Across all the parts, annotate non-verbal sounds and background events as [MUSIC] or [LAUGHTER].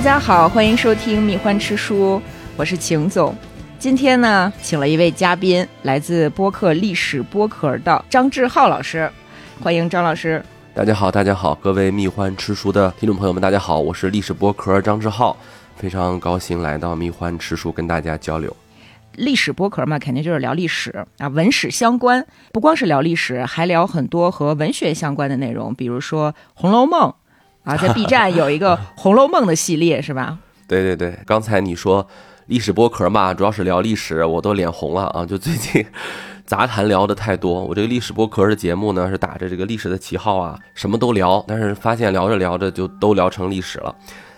大家好，欢迎收听《蜜獾吃书》，我是秦总。今天呢，请了一位嘉宾，来自播客历史播客的张志浩老师，欢迎张老师。大家好，大家好，各位蜜獾吃书的听众朋友们，大家好，我是历史播客张志浩，非常高兴来到蜜獾吃书跟大家交流。历史播客嘛，肯定就是聊历史啊，文史相关。不光是聊历史，还聊很多和文学相关的内容，比如说《红楼梦》啊，在 B 站 [LAUGHS] 有一个《红楼梦》的系列，是吧？对对对，刚才你说历史播客嘛，主要是聊历史，我都脸红了啊！[LAUGHS] 就最近杂谈聊的太多，我这个历史播客的节目呢，是打着这个历史的旗号啊，什么都聊，但是发现聊着聊着就都聊成历史了。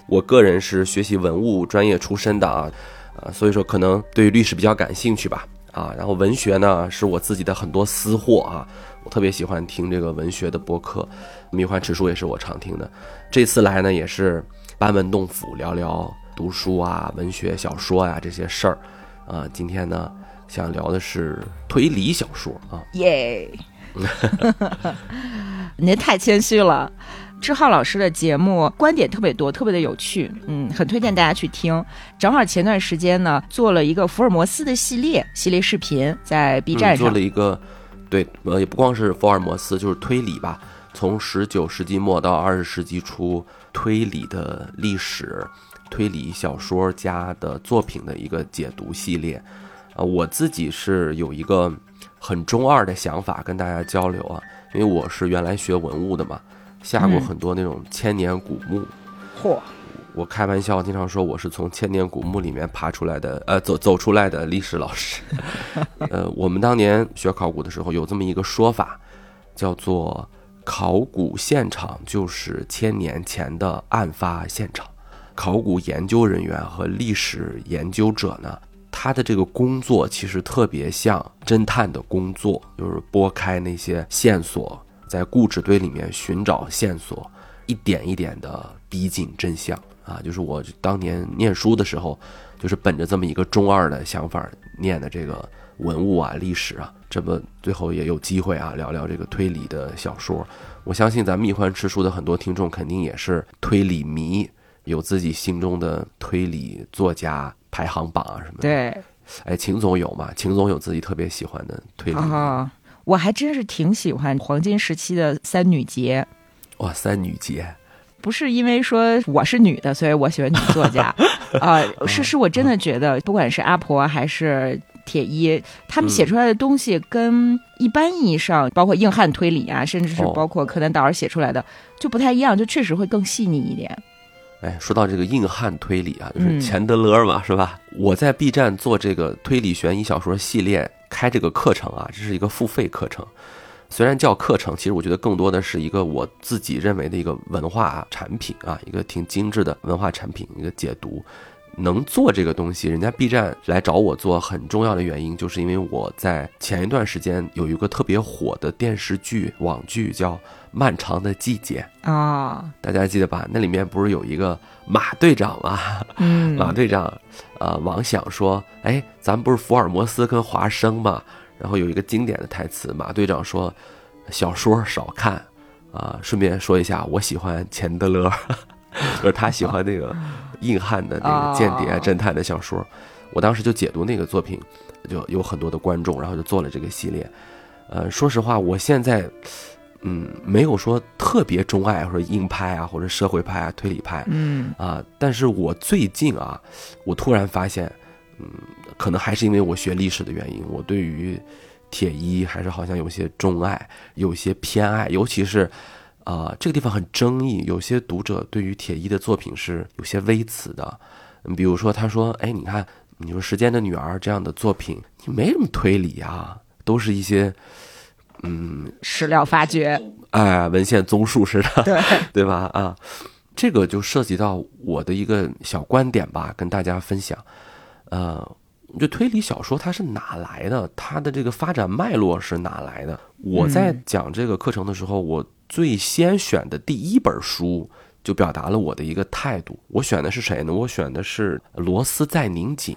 我个人是学习文物专业出身的啊。啊，所以说可能对历史比较感兴趣吧，啊，然后文学呢是我自己的很多私货啊，我特别喜欢听这个文学的播客，《迷幻指数》也是我常听的。这次来呢也是班门弄斧，聊聊读书啊、文学小说呀这些事儿，啊，今天呢想聊的是推理小说啊，耶，[LAUGHS] 您太谦虚了。志浩老师的节目观点特别多，特别的有趣，嗯，很推荐大家去听。正好前段时间呢，做了一个福尔摩斯的系列系列视频，在 B 站上做了一个，对，呃，也不光是福尔摩斯，就是推理吧，从十九世纪末到二十世纪初推理的历史，推理小说家的作品的一个解读系列。啊，我自己是有一个很中二的想法跟大家交流啊，因为我是原来学文物的嘛。下过很多那种千年古墓，嚯！我开玩笑经常说我是从千年古墓里面爬出来的，呃，走走出来的历史老师。[LAUGHS] 呃，我们当年学考古的时候有这么一个说法，叫做考古现场就是千年前的案发现场。考古研究人员和历史研究者呢，他的这个工作其实特别像侦探的工作，就是拨开那些线索。在故纸堆里面寻找线索，一点一点的逼近真相啊！就是我当年念书的时候，就是本着这么一个中二的想法念的这个文物啊、历史啊，这不最后也有机会啊聊聊这个推理的小说。我相信咱们蜜獾吃书的很多听众肯定也是推理迷，有自己心中的推理作家排行榜啊什么的。对，哎，秦总有吗？秦总有自己特别喜欢的推理。啊我还真是挺喜欢黄金时期的三女节，哇，三女节，不是因为说我是女的，所以我喜欢女作家啊，[LAUGHS] 是是我真的觉得，不管是阿婆还是铁一，他们写出来的东西跟一般意义上，包括硬汉推理啊，甚至是包括柯南道尔写出来的，就不太一样，就确实会更细腻一点。哎，说到这个硬汉推理啊，就是钱德勒嘛，是吧？我在 B 站做这个推理悬疑小说系列。开这个课程啊，这是一个付费课程。虽然叫课程，其实我觉得更多的是一个我自己认为的一个文化产品啊，一个挺精致的文化产品，一个解读。能做这个东西，人家 B 站来找我做，很重要的原因就是因为我在前一段时间有一个特别火的电视剧网剧叫《漫长的季节》啊，大家记得吧？那里面不是有一个马队长吗？[LAUGHS] 嗯，马队长，呃，王想说，哎，咱们不是福尔摩斯跟华生吗？然后有一个经典的台词，马队长说，小说少看啊，顺便说一下，我喜欢钱德勒。[LAUGHS] 就是他喜欢那个硬汉的那个间谍侦探的小说，我当时就解读那个作品，就有很多的观众，然后就做了这个系列。呃，说实话，我现在嗯没有说特别钟爱或者硬派啊，或者社会派啊、推理派，嗯啊，但是我最近啊，我突然发现，嗯，可能还是因为我学历史的原因，我对于铁一还是好像有些钟爱，有些偏爱，尤其是。啊，这个地方很争议，有些读者对于铁一的作品是有些微词的。嗯，比如说他说：“哎，你看，你说《时间的女儿》这样的作品，你没什么推理啊，都是一些嗯史料发掘，哎，文献综述似的，[LAUGHS] 对对吧？啊，这个就涉及到我的一个小观点吧，跟大家分享。呃，这推理小说它是哪来的？它的这个发展脉络是哪来的？我在讲这个课程的时候，我。最先选的第一本书就表达了我的一个态度。我选的是谁呢？我选的是《罗斯在拧紧》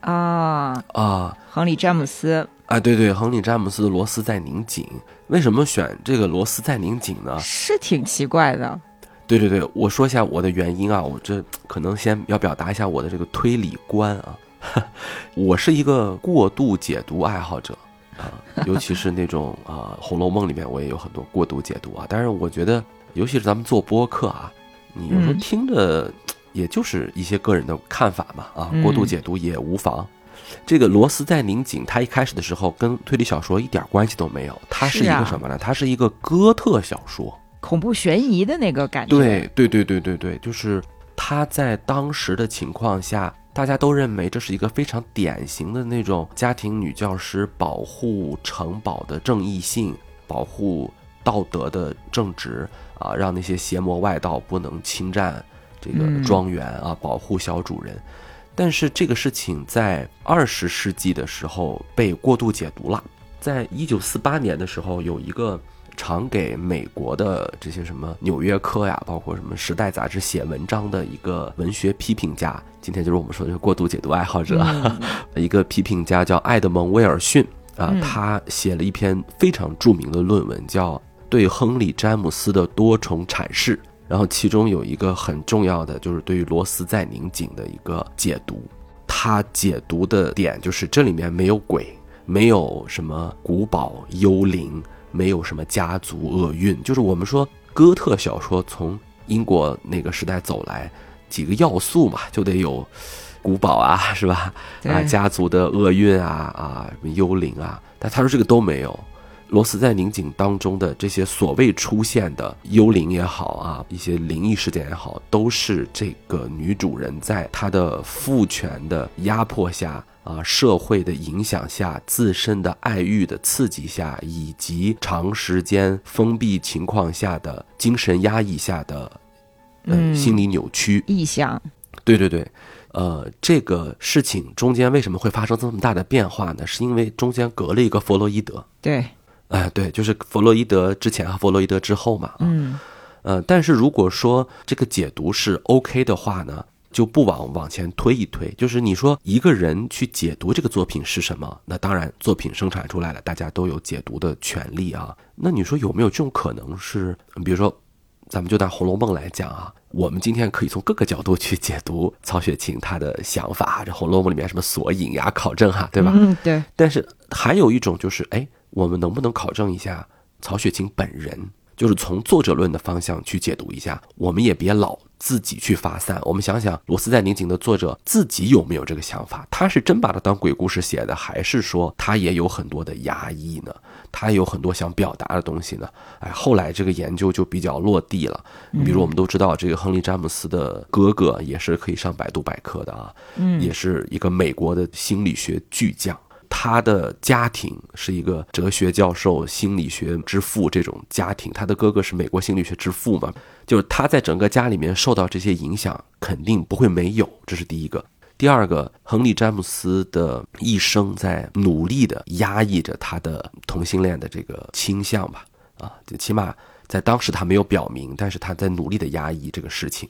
啊啊，亨利詹姆斯啊，对对，亨利詹姆斯的《罗斯在拧紧》。为什么选这个《罗斯在拧紧》呢？是挺奇怪的。对对对，我说一下我的原因啊，我这可能先要表达一下我的这个推理观啊，[LAUGHS] 我是一个过度解读爱好者啊，[LAUGHS] 尤其是那种啊《红楼梦》里面我也有很多过度解读啊，但是我觉得，尤其是咱们做播客啊，你有时候听着，也就是一些个人的看法嘛啊，过度解读也无妨。这个罗斯在拧紧，他一开始的时候跟推理小说一点关系都没有，它是一个什么呢？它是一个哥特小说。恐怖悬疑的那个感觉，对对对对对对，就是他在当时的情况下，大家都认为这是一个非常典型的那种家庭女教师保护城堡的正义性，保护道德的正直啊，让那些邪魔外道不能侵占这个庄园啊，保护小主人。但是这个事情在二十世纪的时候被过度解读了，在一九四八年的时候有一个。常给美国的这些什么《纽约客》呀，包括什么《时代》杂志写文章的一个文学批评家，今天就是我们说的过度解读爱好者，[LAUGHS] 一个批评家叫爱德蒙·威尔逊啊，他写了一篇非常著名的论文，叫《对亨利·詹姆斯的多重阐释》，然后其中有一个很重要的就是对于罗斯在拧紧的一个解读，他解读的点就是这里面没有鬼，没有什么古堡幽灵。没有什么家族厄运，就是我们说哥特小说从英国那个时代走来，几个要素嘛，就得有古堡啊，是吧？啊，家族的厄运啊，啊，什么幽灵啊，但他说这个都没有。罗斯在宁景当中的这些所谓出现的幽灵也好啊，一些灵异事件也好，都是这个女主人在她的父权的压迫下。啊，社会的影响下，自身的爱欲的刺激下，以及长时间封闭情况下的精神压抑下的，嗯，心理扭曲、臆想。对对对，呃，这个事情中间为什么会发生这么大的变化呢？是因为中间隔了一个弗洛伊德。对，哎，对，就是弗洛伊德之前和弗洛伊德之后嘛。嗯，呃，但是如果说这个解读是 OK 的话呢？就不往往前推一推，就是你说一个人去解读这个作品是什么，那当然作品生产出来了，大家都有解读的权利啊。那你说有没有这种可能是，比如说，咱们就拿《红楼梦》来讲啊，我们今天可以从各个角度去解读曹雪芹他的想法，这《红楼梦》里面什么索引呀、考证哈，对吧？嗯，对。但是还有一种就是，哎，我们能不能考证一下曹雪芹本人？就是从作者论的方向去解读一下，我们也别老自己去发散。我们想想，罗斯在宁景的作者自己有没有这个想法？他是真把它当鬼故事写的，还是说他也有很多的压抑呢？他有很多想表达的东西呢？哎，后来这个研究就比较落地了。比如我们都知道，这个亨利詹姆斯的哥哥也是可以上百度百科的啊，嗯，也是一个美国的心理学巨匠。他的家庭是一个哲学教授、心理学之父这种家庭，他的哥哥是美国心理学之父嘛，就是他在整个家里面受到这些影响，肯定不会没有，这是第一个。第二个，亨利·詹姆斯的一生在努力的压抑着他的同性恋的这个倾向吧，啊，就起码在当时他没有表明，但是他在努力的压抑这个事情。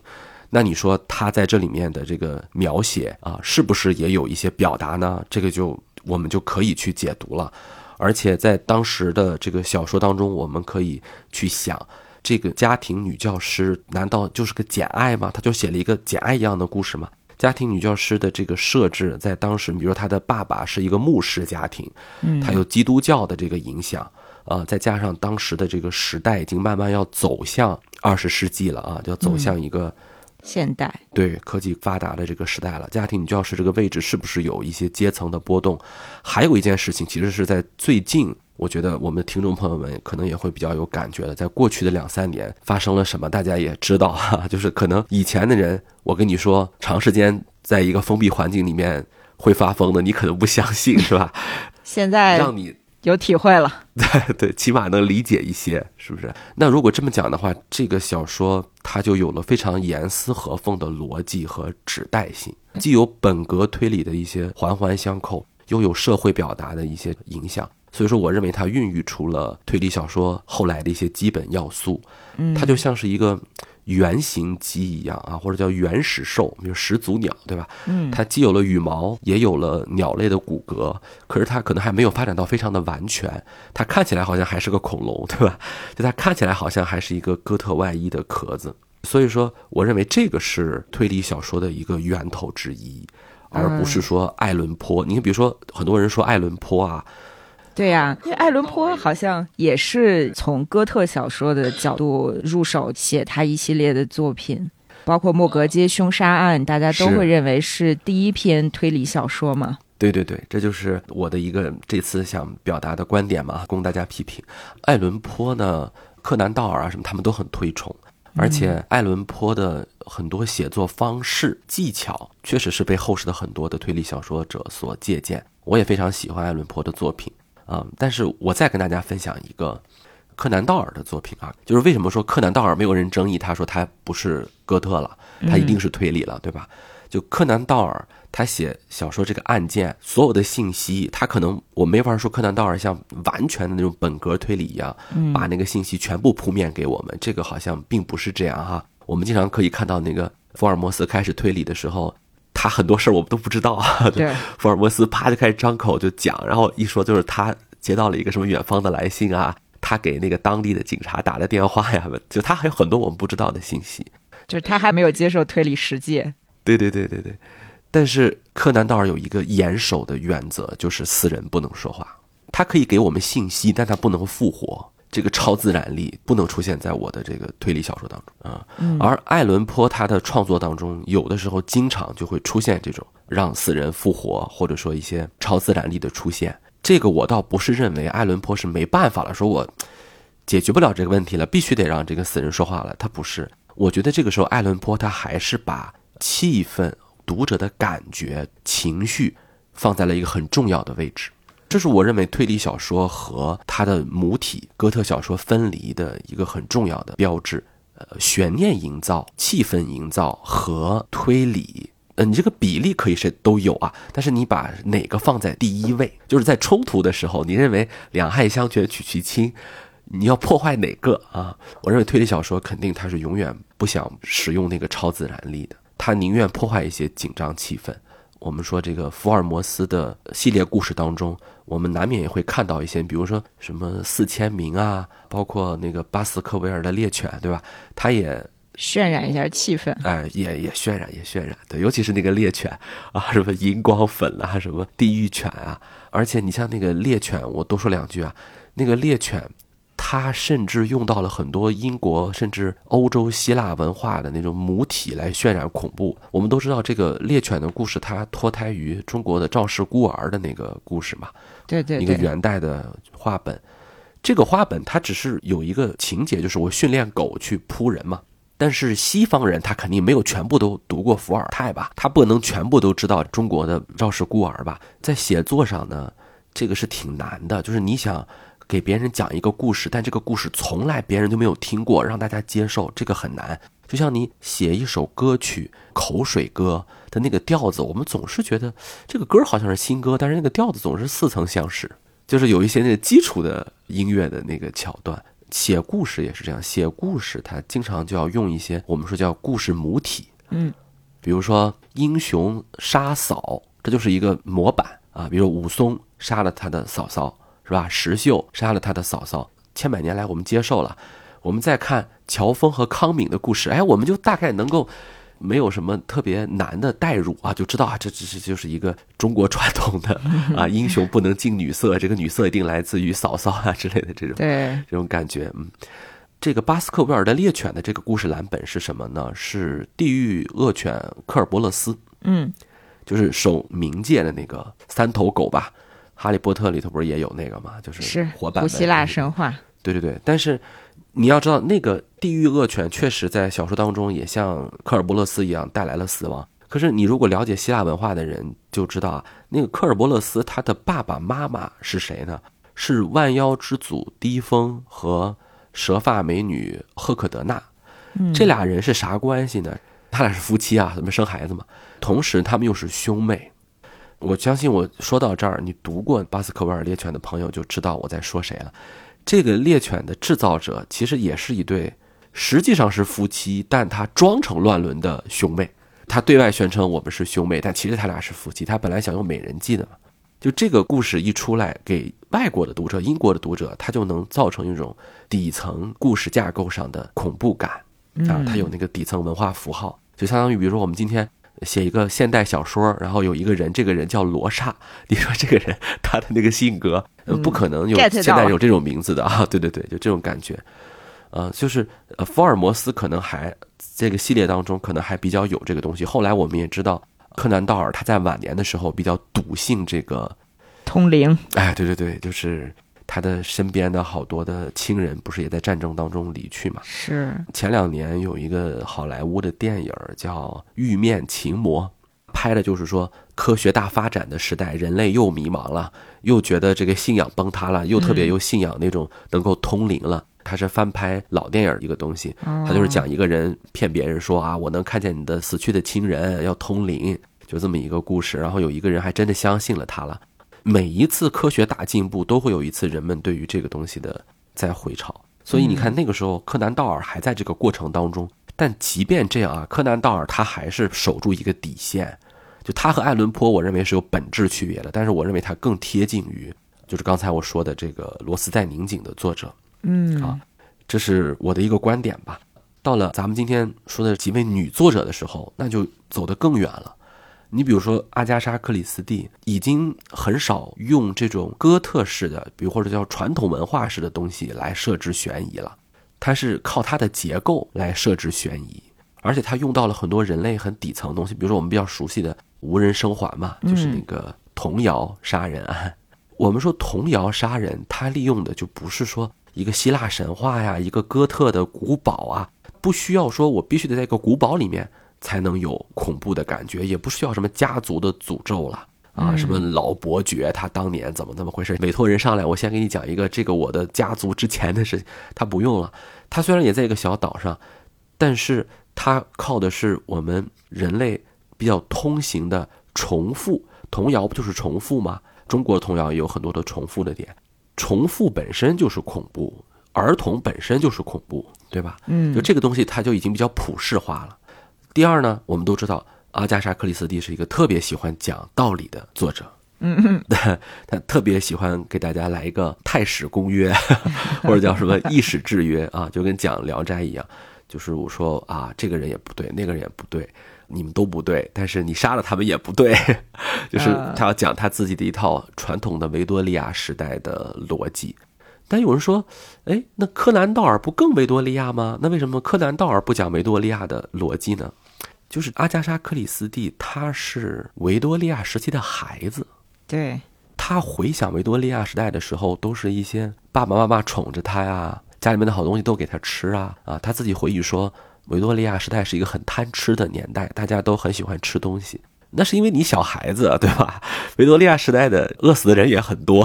那你说他在这里面的这个描写啊，是不是也有一些表达呢？这个就。我们就可以去解读了，而且在当时的这个小说当中，我们可以去想，这个家庭女教师难道就是个简爱吗？她就写了一个简爱一样的故事吗？家庭女教师的这个设置，在当时，比如说她的爸爸是一个牧师家庭，嗯，他有基督教的这个影响，啊，再加上当时的这个时代已经慢慢要走向二十世纪了啊，就要走向一个。现代对科技发达的这个时代了，家庭女教师这个位置是不是有一些阶层的波动？还有一件事情，其实是在最近，我觉得我们的听众朋友们可能也会比较有感觉的，在过去的两三年发生了什么，大家也知道哈，[LAUGHS] 就是可能以前的人，我跟你说，长时间在一个封闭环境里面会发疯的，你可能不相信，是吧？现在让你。有体会了，对 [LAUGHS] 对，起码能理解一些，是不是？那如果这么讲的话，这个小说它就有了非常严丝合缝的逻辑和指代性，既有本格推理的一些环环相扣，又有社会表达的一些影响。所以说，我认为它孕育出了推理小说后来的一些基本要素。嗯，它就像是一个。原型鸡一样啊，或者叫原始兽，比如始祖鸟，对吧？嗯，它既有了羽毛，也有了鸟类的骨骼，可是它可能还没有发展到非常的完全。它看起来好像还是个恐龙，对吧？就它看起来好像还是一个哥特外衣的壳子。所以说，我认为这个是推理小说的一个源头之一，而不是说爱伦坡。你看，比如说很多人说爱伦坡啊，对呀，因为爱伦坡好像也是从哥特小说的角度入手写他一系列的作品，包括《莫格街凶杀案》，大家都会认为是第一篇推理小说嘛。对对对，这就是我的一个这次想表达的观点嘛，供大家批评。爱伦坡呢，柯南道尔啊什么，他们都很推崇，而且爱伦坡的很多写作方式技巧，确实是被后世的很多的推理小说者所借鉴。我也非常喜欢爱伦坡的作品啊、但是我再跟大家分享一个柯南道尔的作品啊，就是为什么说柯南道尔没有人争议，他说他不是哥特了，他一定是推理了，对吧？就柯南道尔他写小说这个案件所有的信息，他可能我没法说柯南道尔像完全的那种本格推理一样，把那个信息全部铺面给我们，这个好像并不是这样哈。我们经常可以看到那个福尔摩斯开始推理的时候，他很多事儿我们都不知道啊。[LAUGHS] 对，福尔摩斯啪就开始张口就讲，然后一说就是他接到了一个什么远方的来信啊，他给那个当地的警察打了电话呀，[LAUGHS] 就他还有很多我们不知道的信息。就是他还没有接受推理实践。对对对对对，但是柯南道尔有一个严守的原则，就是死人不能说话。他可以给我们信息，但他不能复活。这个超自然力不能出现在我的这个推理小说当中啊。而爱伦坡他的创作当中，有的时候经常就会出现这种让死人复活，或者说一些超自然力的出现。这个我倒不是认为爱伦坡是没办法了，说我解决不了这个问题了，必须得让这个死人说话了。他不是，我觉得这个时候爱伦坡他还是把气氛、读者的感觉、情绪放在了一个很重要的位置。这是我认为推理小说和它的母体哥特小说分离的一个很重要的标志。呃，悬念营造、气氛营造和推理，呃，你这个比例可以是都有啊，但是你把哪个放在第一位？就是在冲突的时候，你认为两害相权取其轻，你要破坏哪个啊？我认为推理小说肯定它是永远不想使用那个超自然力的，它宁愿破坏一些紧张气氛。我们说这个福尔摩斯的系列故事当中，我们难免也会看到一些，比如说什么四千名啊，包括那个巴斯克维尔的猎犬，对吧？它也渲染一下气氛，哎，也也渲染，也渲染，对，尤其是那个猎犬啊，什么荧光粉啊，什么地狱犬啊，而且你像那个猎犬，我多说两句啊，那个猎犬，它甚至用到了很多英国甚至欧洲希腊文化的那种母体来渲染恐怖。我们都知道这个猎犬的故事，它脱胎于中国的赵氏孤儿的那个故事嘛，对对一个，元代的画本。这个画本它只是有一个情节，就是我训练狗去扑人嘛。但是西方人他肯定没有全部都读过伏尔泰吧，他不能全部都知道中国的赵氏孤儿吧。在写作上呢，这个是挺难的，就是你想给别人讲一个故事，但这个故事从来别人就没有听过，让大家接受，这个很难。就像你写一首歌曲《口水歌》的那个调子，我们总是觉得这个歌好像是新歌，但是那个调子总是似曾相识，就是有一些那个基础的音乐的那个桥段。写故事也是这样，写故事它经常就要用一些我们说叫故事母体，嗯，比如说英雄杀嫂，这就是一个模板啊。比如武松杀了他的嫂嫂，是吧？石秀杀了他的嫂嫂，千百年来我们接受了。我们再看乔峰和康敏的故事，哎，我们就大概能够没有什么特别难的代入啊，就知道啊，这这这就是一个中国传统的啊，英雄不能近女色，这个女色一定来自于嫂嫂啊之类的这种对，这种感觉，嗯。这个巴斯克维尔的猎犬的这个故事蓝本是什么呢？是地狱恶犬科尔伯勒斯，嗯，就是守冥界的那个三头狗吧？哈利波特里头不是也有那个吗？就是是古希腊神话，对对对，但是你要知道，那个地狱恶犬确实在小说当中也像科尔伯勒斯一样带来了死亡。可是你如果了解希腊文化的人就知道啊，那个科尔伯勒斯他的爸爸妈妈是谁呢？是万妖之祖低风和蛇发美女赫克德纳。这俩人是啥关系呢？他俩是夫妻啊，怎么生孩子嘛？同时他们又是兄妹。我相信我说到这儿，你读过巴斯克维尔猎犬的朋友就知道我在说谁了。这个猎犬的制造者其实也是一对，实际上是夫妻，但他装成乱伦的兄妹。他对外宣称我们是兄妹，但其实他俩是夫妻。他本来想用美人计的嘛。就这个故事一出来，给外国的读者、英国的读者，他就能造成一种底层故事架构上的恐怖感。啊，他有那个底层文化符号，就相当于比如说我们今天写一个现代小说，然后有一个人，这个人叫罗刹，[LAUGHS] 你说这个人他的那个性格，不可能有现在有这种名字的 [LAUGHS] 啊，对对对，就这种感觉，呃，就是呃，福尔摩斯可能还这个系列当中可能还比较有这个东西。后来我们也知道，柯南道尔他在晚年的时候比较笃信这个通灵，哎，对对对，就是。他的身边的好多的亲人不是也在战争当中离去嘛？是。前两年有一个好莱坞的电影叫《玉面情魔》，拍的就是说科学大发展的时代，人类又迷茫了，又觉得这个信仰崩塌了，又特别又信仰那种能够通灵了。他是翻拍老电影一个东西，他就是讲一个人骗别人说啊，我能看见你的死去的亲人要通灵，就这么一个故事。然后有一个人还真的相信了他了。每一次科学大进步，都会有一次人们对于这个东西的再回潮。所以你看，那个时候柯南道尔还在这个过程当中。但即便这样啊，柯南道尔他还是守住一个底线。就他和爱伦坡，我认为是有本质区别的。但是我认为他更贴近于，就是刚才我说的这个罗斯在拧紧的作者。嗯啊，这是我的一个观点吧。到了咱们今天说的几位女作者的时候，那就走得更远了。你比如说阿加莎·克里斯蒂，已经很少用这种哥特式的，比如或者叫传统文化式的东西来设置悬疑了，它是靠它的结构来设置悬疑，而且它用到了很多人类很底层的东西，比如说我们比较熟悉的无人生还嘛，就是那个童谣杀人案。我们说童谣杀人，它利用的就不是说一个希腊神话呀，一个哥特的古堡啊，不需要说我必须得在一个古堡里面。才能有恐怖的感觉，也不需要什么家族的诅咒了啊！什么老伯爵他当年怎么怎么回事？委托人上来，我先给你讲一个这个我的家族之前的事情。他不用了，他虽然也在一个小岛上，但是他靠的是我们人类比较通行的重复童谣，不就是重复吗？中国童谣也有很多的重复的点，重复本身就是恐怖，儿童本身就是恐怖，对吧？嗯，就这个东西，它就已经比较普世化了。第二呢，我们都知道阿加莎·克里斯蒂是一个特别喜欢讲道理的作者，嗯，[LAUGHS] 他特别喜欢给大家来一个太史公约，[LAUGHS] 或者叫什么意史制约啊，就跟讲《聊斋》一样，就是我说啊，这个人也不对，那个人也不对，你们都不对，但是你杀了他们也不对，[LAUGHS] 就是他要讲他自己的一套传统的维多利亚时代的逻辑。但有人说，哎，那柯南道尔不更维多利亚吗？那为什么柯南道尔不讲维多利亚的逻辑呢？就是阿加莎·克里斯蒂，她是维多利亚时期的孩子。对，她回想维多利亚时代的时候，都是一些爸爸妈妈宠着她呀，家里面的好东西都给她吃啊啊！她自己回忆说，维多利亚时代是一个很贪吃的年代，大家都很喜欢吃东西。那是因为你小孩子，对吧？维多利亚时代的饿死的人也很多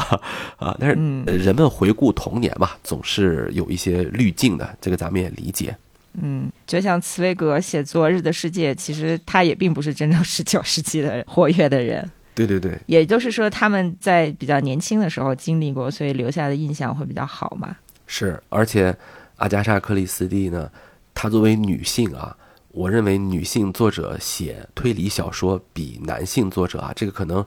啊。但是人们回顾童年嘛，总是有一些滤镜的，这个咱们也理解。嗯，就像茨威格写《昨日的世界》，其实他也并不是真正十九世纪的活跃的人。对对对，也就是说他们在比较年轻的时候经历过，所以留下的印象会比较好嘛。是，而且阿加莎·克里斯蒂呢，她作为女性啊，我认为女性作者写推理小说比男性作者啊，这个可能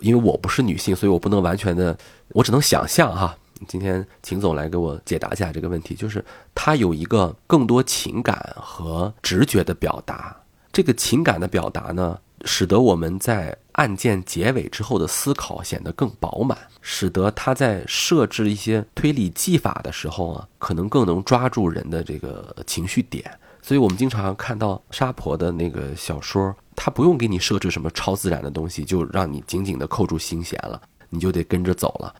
因为我不是女性，所以我不能完全的，我只能想象哈。今天秦总来给我解答一下这个问题，就是他有一个更多情感和直觉的表达。这个情感的表达呢，使得我们在案件结尾之后的思考显得更饱满，使得他在设置一些推理技法的时候啊，可能更能抓住人的这个情绪点。所以我们经常看到沙婆的那个小说，他不用给你设置什么超自然的东西，就让你紧紧的扣住心弦了，你就得跟着走了。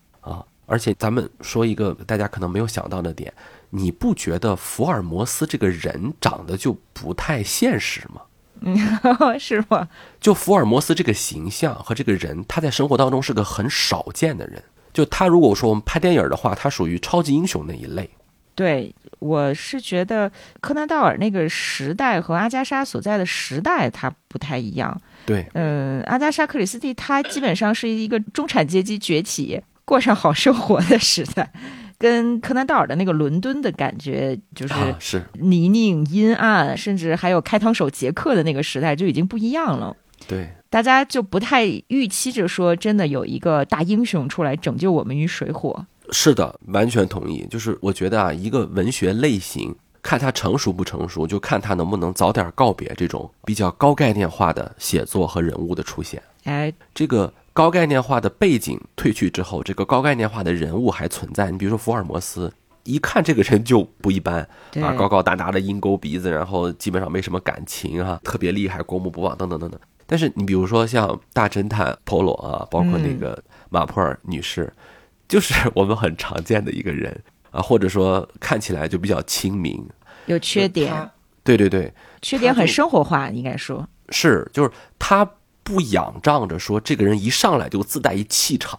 而且咱们说一个大家可能没有想到的点，你不觉得福尔摩斯这个人长得就不太现实吗？嗯，[LAUGHS] 是吗？就福尔摩斯这个形象和这个人，他在生活当中是个很少见的人。就他如果说我们拍电影的话，他属于超级英雄那一类。对，我是觉得柯南道尔那个时代和阿加莎所在的时代，他不太一样。对，嗯，阿加莎克里斯蒂他基本上是一个中产阶级崛起。过上好生活的时代，[LAUGHS] 跟柯南道尔的那个伦敦的感觉，就是是泥泞阴暗，甚至还有开膛手杰克的那个时代就已经不一样了。对，大家就不太预期着说真的有一个大英雄出来拯救我们于水火。是的，完全同意。就是我觉得啊，一个文学类型看他成熟不成熟，就看他能不能早点告别这种比较高概念化的写作和人物的出现。哎，这个高概念化的背景褪去之后，这个高概念化的人物还存在。你比如说福尔摩斯，一看这个人就不一般啊，高高大大的鹰钩鼻子，然后基本上没什么感情啊，特别厉害，过目不忘等等等等。但是你比如说像大侦探波罗啊，包括那个马普尔女士，就是我们很常见的一个人啊，或者说看起来就比较亲民。有缺点，对对对，缺点很生活化，应该说。是，就是他不仰仗着说这个人一上来就自带一气场，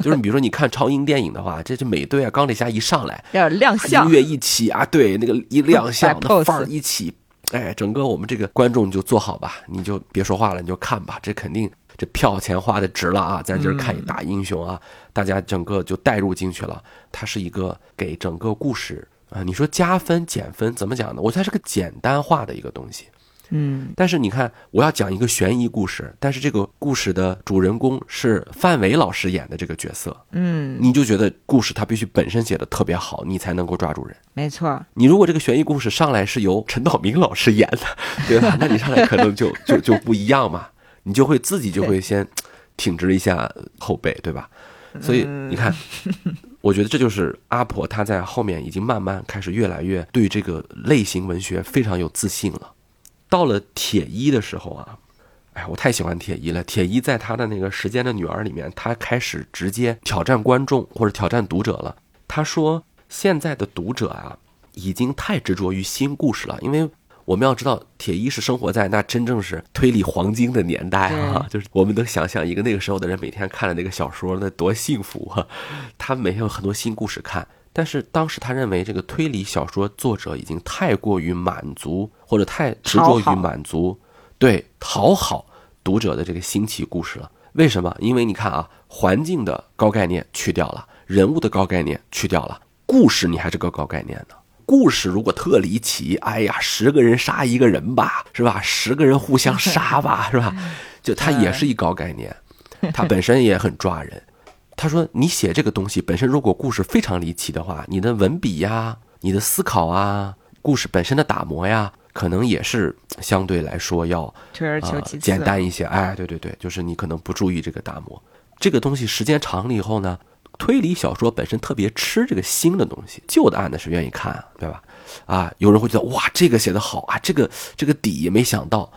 就是你比如说你看超英电影的话，这这美队啊，钢铁侠一上来，要亮相音，乐一起啊，对，那个一亮 [LAUGHS] 相，摆那范儿一起，哎，整个我们这个观众就坐好吧，你就别说话了，你就看吧，这肯定这票钱花的值了啊，在这儿看一大英雄啊，大家整个就带入进去了，它是一个给整个故事啊，你说加分减分怎么讲呢？我觉得它是个简单化的一个东西。嗯，但是你看，我要讲一个悬疑故事，但是这个故事的主人公是范伟老师演的这个角色，嗯，你就觉得故事它必须本身写的特别好，你才能够抓住人。没错，你如果这个悬疑故事上来是由陈道明老师演的，对吧？[LAUGHS] 那你上来可能就就就不一样嘛，你就会自己就会先挺直一下后背，对吧？所以你看，我觉得这就是阿婆她在后面已经慢慢开始越来越对这个类型文学非常有自信了。到了铁一的时候啊，哎，我太喜欢铁一了。铁一在他的那个《时间的女儿》里面，他开始直接挑战观众或者挑战读者了。他说，现在的读者啊，已经太执着于新故事了，因为我们要知道，铁一是生活在那真正是推理黄金的年代啊，就是我们能想象一个那个时候的人每天看的那个小说，那多幸福啊！他每天有很多新故事看。但是当时他认为这个推理小说作者已经太过于满足或者太执着于满足，对讨好读者的这个新奇故事了。为什么？因为你看啊，环境的高概念去掉了，人物的高概念去掉了，故事你还是个高概念呢。故事如果特离奇，哎呀，十个人杀一个人吧，是吧？[LAUGHS] 十个人互相杀吧，是吧？就它也是一高概念，它本身也很抓人。他说：“你写这个东西本身，如果故事非常离奇的话，你的文笔呀、你的思考啊、故事本身的打磨呀，可能也是相对来说要退而求啊其次，简单一些。哎，对对对，就是你可能不注意这个打磨，这个东西时间长了以后呢，推理小说本身特别吃这个新的东西，旧的案子是愿意看，对吧？啊，有人会觉得哇，这个写的好啊，这个这个底也没想到，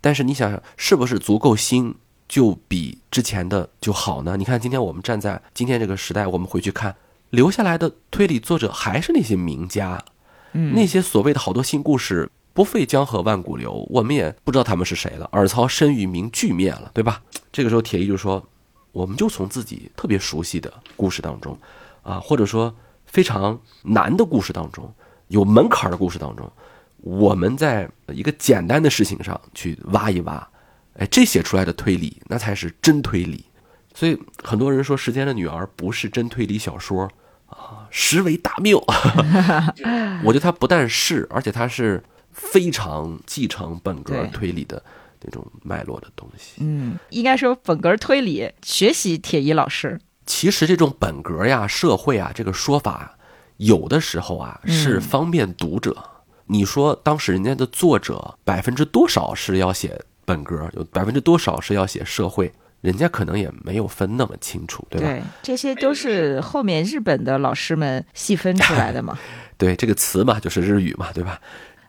但是你想想，是不是足够新？”就比之前的就好呢？你看，今天我们站在今天这个时代，我们回去看留下来的推理作者还是那些名家，嗯，那些所谓的好多新故事不费江河万古流，我们也不知道他们是谁了。耳操身与名俱灭了，对吧？这个时候铁一就说，我们就从自己特别熟悉的故事当中，啊，或者说非常难的故事当中，有门槛的故事当中，我们在一个简单的事情上去挖一挖。哎，这写出来的推理，那才是真推理。所以很多人说《时间的女儿》不是真推理小说啊，实为大谬。[LAUGHS] 我觉得它不但是，而且它是非常继承本格对推理的那种脉络的东西。嗯，应该说本格推理学习铁一老师，其实这种本格呀、社会啊这个说法，有的时候啊是方便读者。你说当时人家的作者百分之多少是要写？本格有百分之多少是要写社会，人家可能也没有分那么清楚，对吧？对，这些都是后面日本的老师们细分出来的嘛。[LAUGHS] 对，这个词嘛，就是日语嘛，对吧？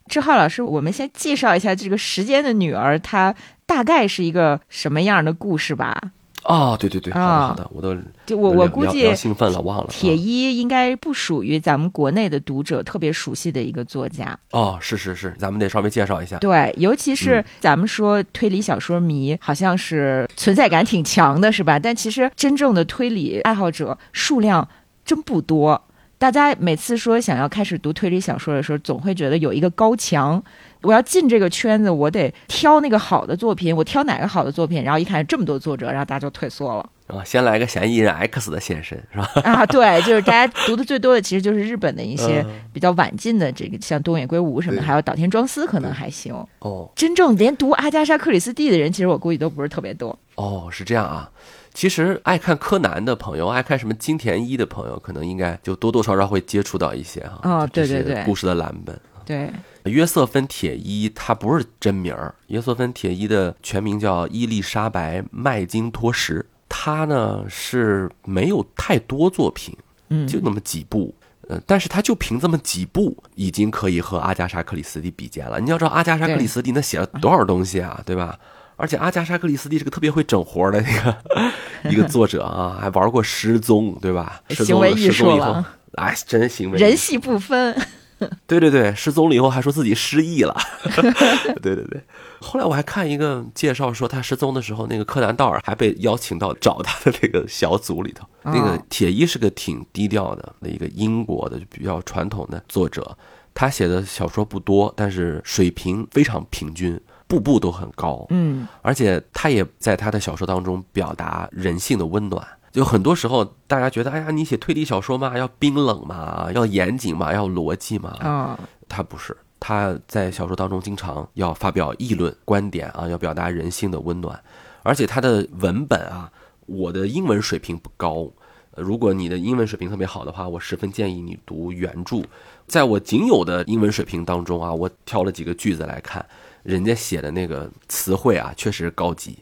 志浩老师，我们先介绍一下这个《时间的女儿》，它大概是一个什么样的故事吧？哦，对对对，好的啊好的，我都就我我估计兴奋了，忘了。铁啊一应该不属于咱们国内的读者特别熟悉的一个作家。哦，是是是，咱们得稍微介绍一下。对，尤其是嗯咱们说推理小说迷，好像是存在感挺强的，是吧？但其实真正的推理爱好者数量真不多。大家每次说想要开始读推理小说的时候，总会觉得有一个高墙，我要进这个圈子，我得挑那个好的作品。我挑哪个好的作品？然后一看这么多作者，然后大家就退缩了。啊，先来个嫌疑人 X 的现身，是吧？啊，对，就是大家读的最多的，其实就是日本的一些嗯比较晚进的，这个像东野圭吾什么还有岛田庄司可能还行。哦，真正连读阿加莎·克里斯蒂的人，其实我估计都不是特别多。哦，是这样啊。其实爱看柯南的朋友，爱看什么金田一的朋友，可能应该就多多少少会接触到一些哈。哦，对对对，故事的蓝本。对，约瑟芬·铁伊，他不是真名儿。约瑟芬·铁伊的全名叫伊丽莎白·麦金托什。他呢是没有太多作品，嗯，就那么几部。呃，但是他就凭这么几部，已经可以和阿加莎·克里斯蒂比肩了。你要知道，阿加莎·克里斯蒂那写了多少东西啊，对吧？而且阿加莎·克里斯蒂是个特别会整活的那个 [LAUGHS] 一个作者啊，还玩过失踪，对吧？行为艺术了，哎，真行为人戏不分。[LAUGHS] 对对对，失踪了以后还说自己失忆了。[LAUGHS] 对对对，后来我还看一个介绍说，他失踪的时候，那个柯南道尔还被邀请到找他的那个小组里头。那个铁一是个挺低调的那一个英国的比较传统的作者，他写的小说不多，但是水平非常平均，步步都很高。嗯，而且他也在他的小说当中表达人性的温暖。就很多时候，大家觉得，哎呀，你写推理小说嘛，要冰冷嘛，要严谨嘛，要逻辑嘛。啊，他不是，他在小说当中经常要发表议论观点啊，要表达人性的温暖。而且他的文本啊，我的英文水平不高，如果你的英文水平特别好的话，我十分建议你读原著。在我仅有的英文水平当中啊，我挑了几个句子来看，人家写的那个词汇啊，确实高级，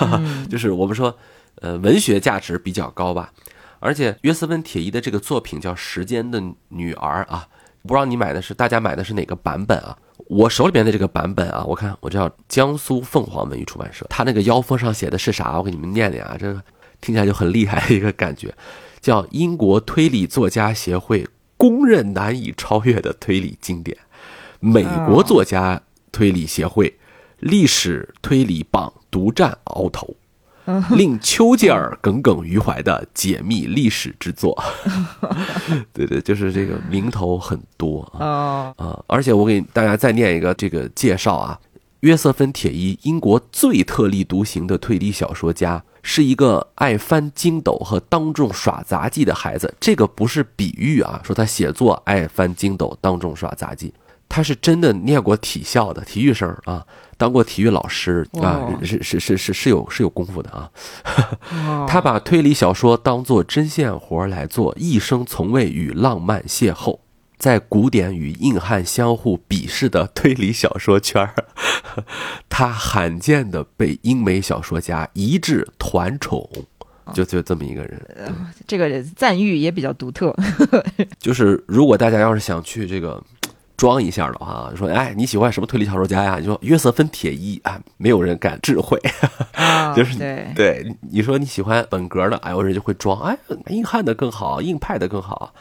[LAUGHS] 就是我们说。呃，文学价值比较高吧，而且约瑟芬·铁伊的这个作品叫《时间的女儿》啊，不知道你买的是大家买的是哪个版本啊？我手里边的这个版本啊，我看我叫江苏凤凰文艺出版社，它那个腰封上写的是啥？我给你们念念啊，这个听起来就很厉害的一个感觉，叫英国推理作家协会公认难以超越的推理经典，美国作家推理协会历史推理榜独占鳌头。令丘吉尔耿耿于怀的解密历史之作，[LAUGHS] 对对，就是这个名头很多啊啊！而且我给大家再念一个这个介绍啊，约瑟芬·铁伊，英国最特立独行的推理小说家，是一个爱翻筋斗和当众耍杂技的孩子。这个不是比喻啊，说他写作爱翻筋斗、当众耍杂技。他是真的念过体校的体育生啊，当过体育老师啊，是是是是是有是有功夫的啊。[LAUGHS] 他把推理小说当做针线活来做，一生从未与浪漫邂逅。在古典与硬汉相互鄙视的推理小说圈儿，[LAUGHS] 他罕见的被英美小说家一致团宠，就就这么一个人。这个赞誉也比较独特。[LAUGHS] 就是如果大家要是想去这个。装一下的话，说哎，你喜欢什么推理小说家呀？你说约瑟芬·铁一啊，没有人敢智慧，[LAUGHS] 就是对对。你说你喜欢本格的，哎，有人就会装，哎，硬汉的更好，硬派的更好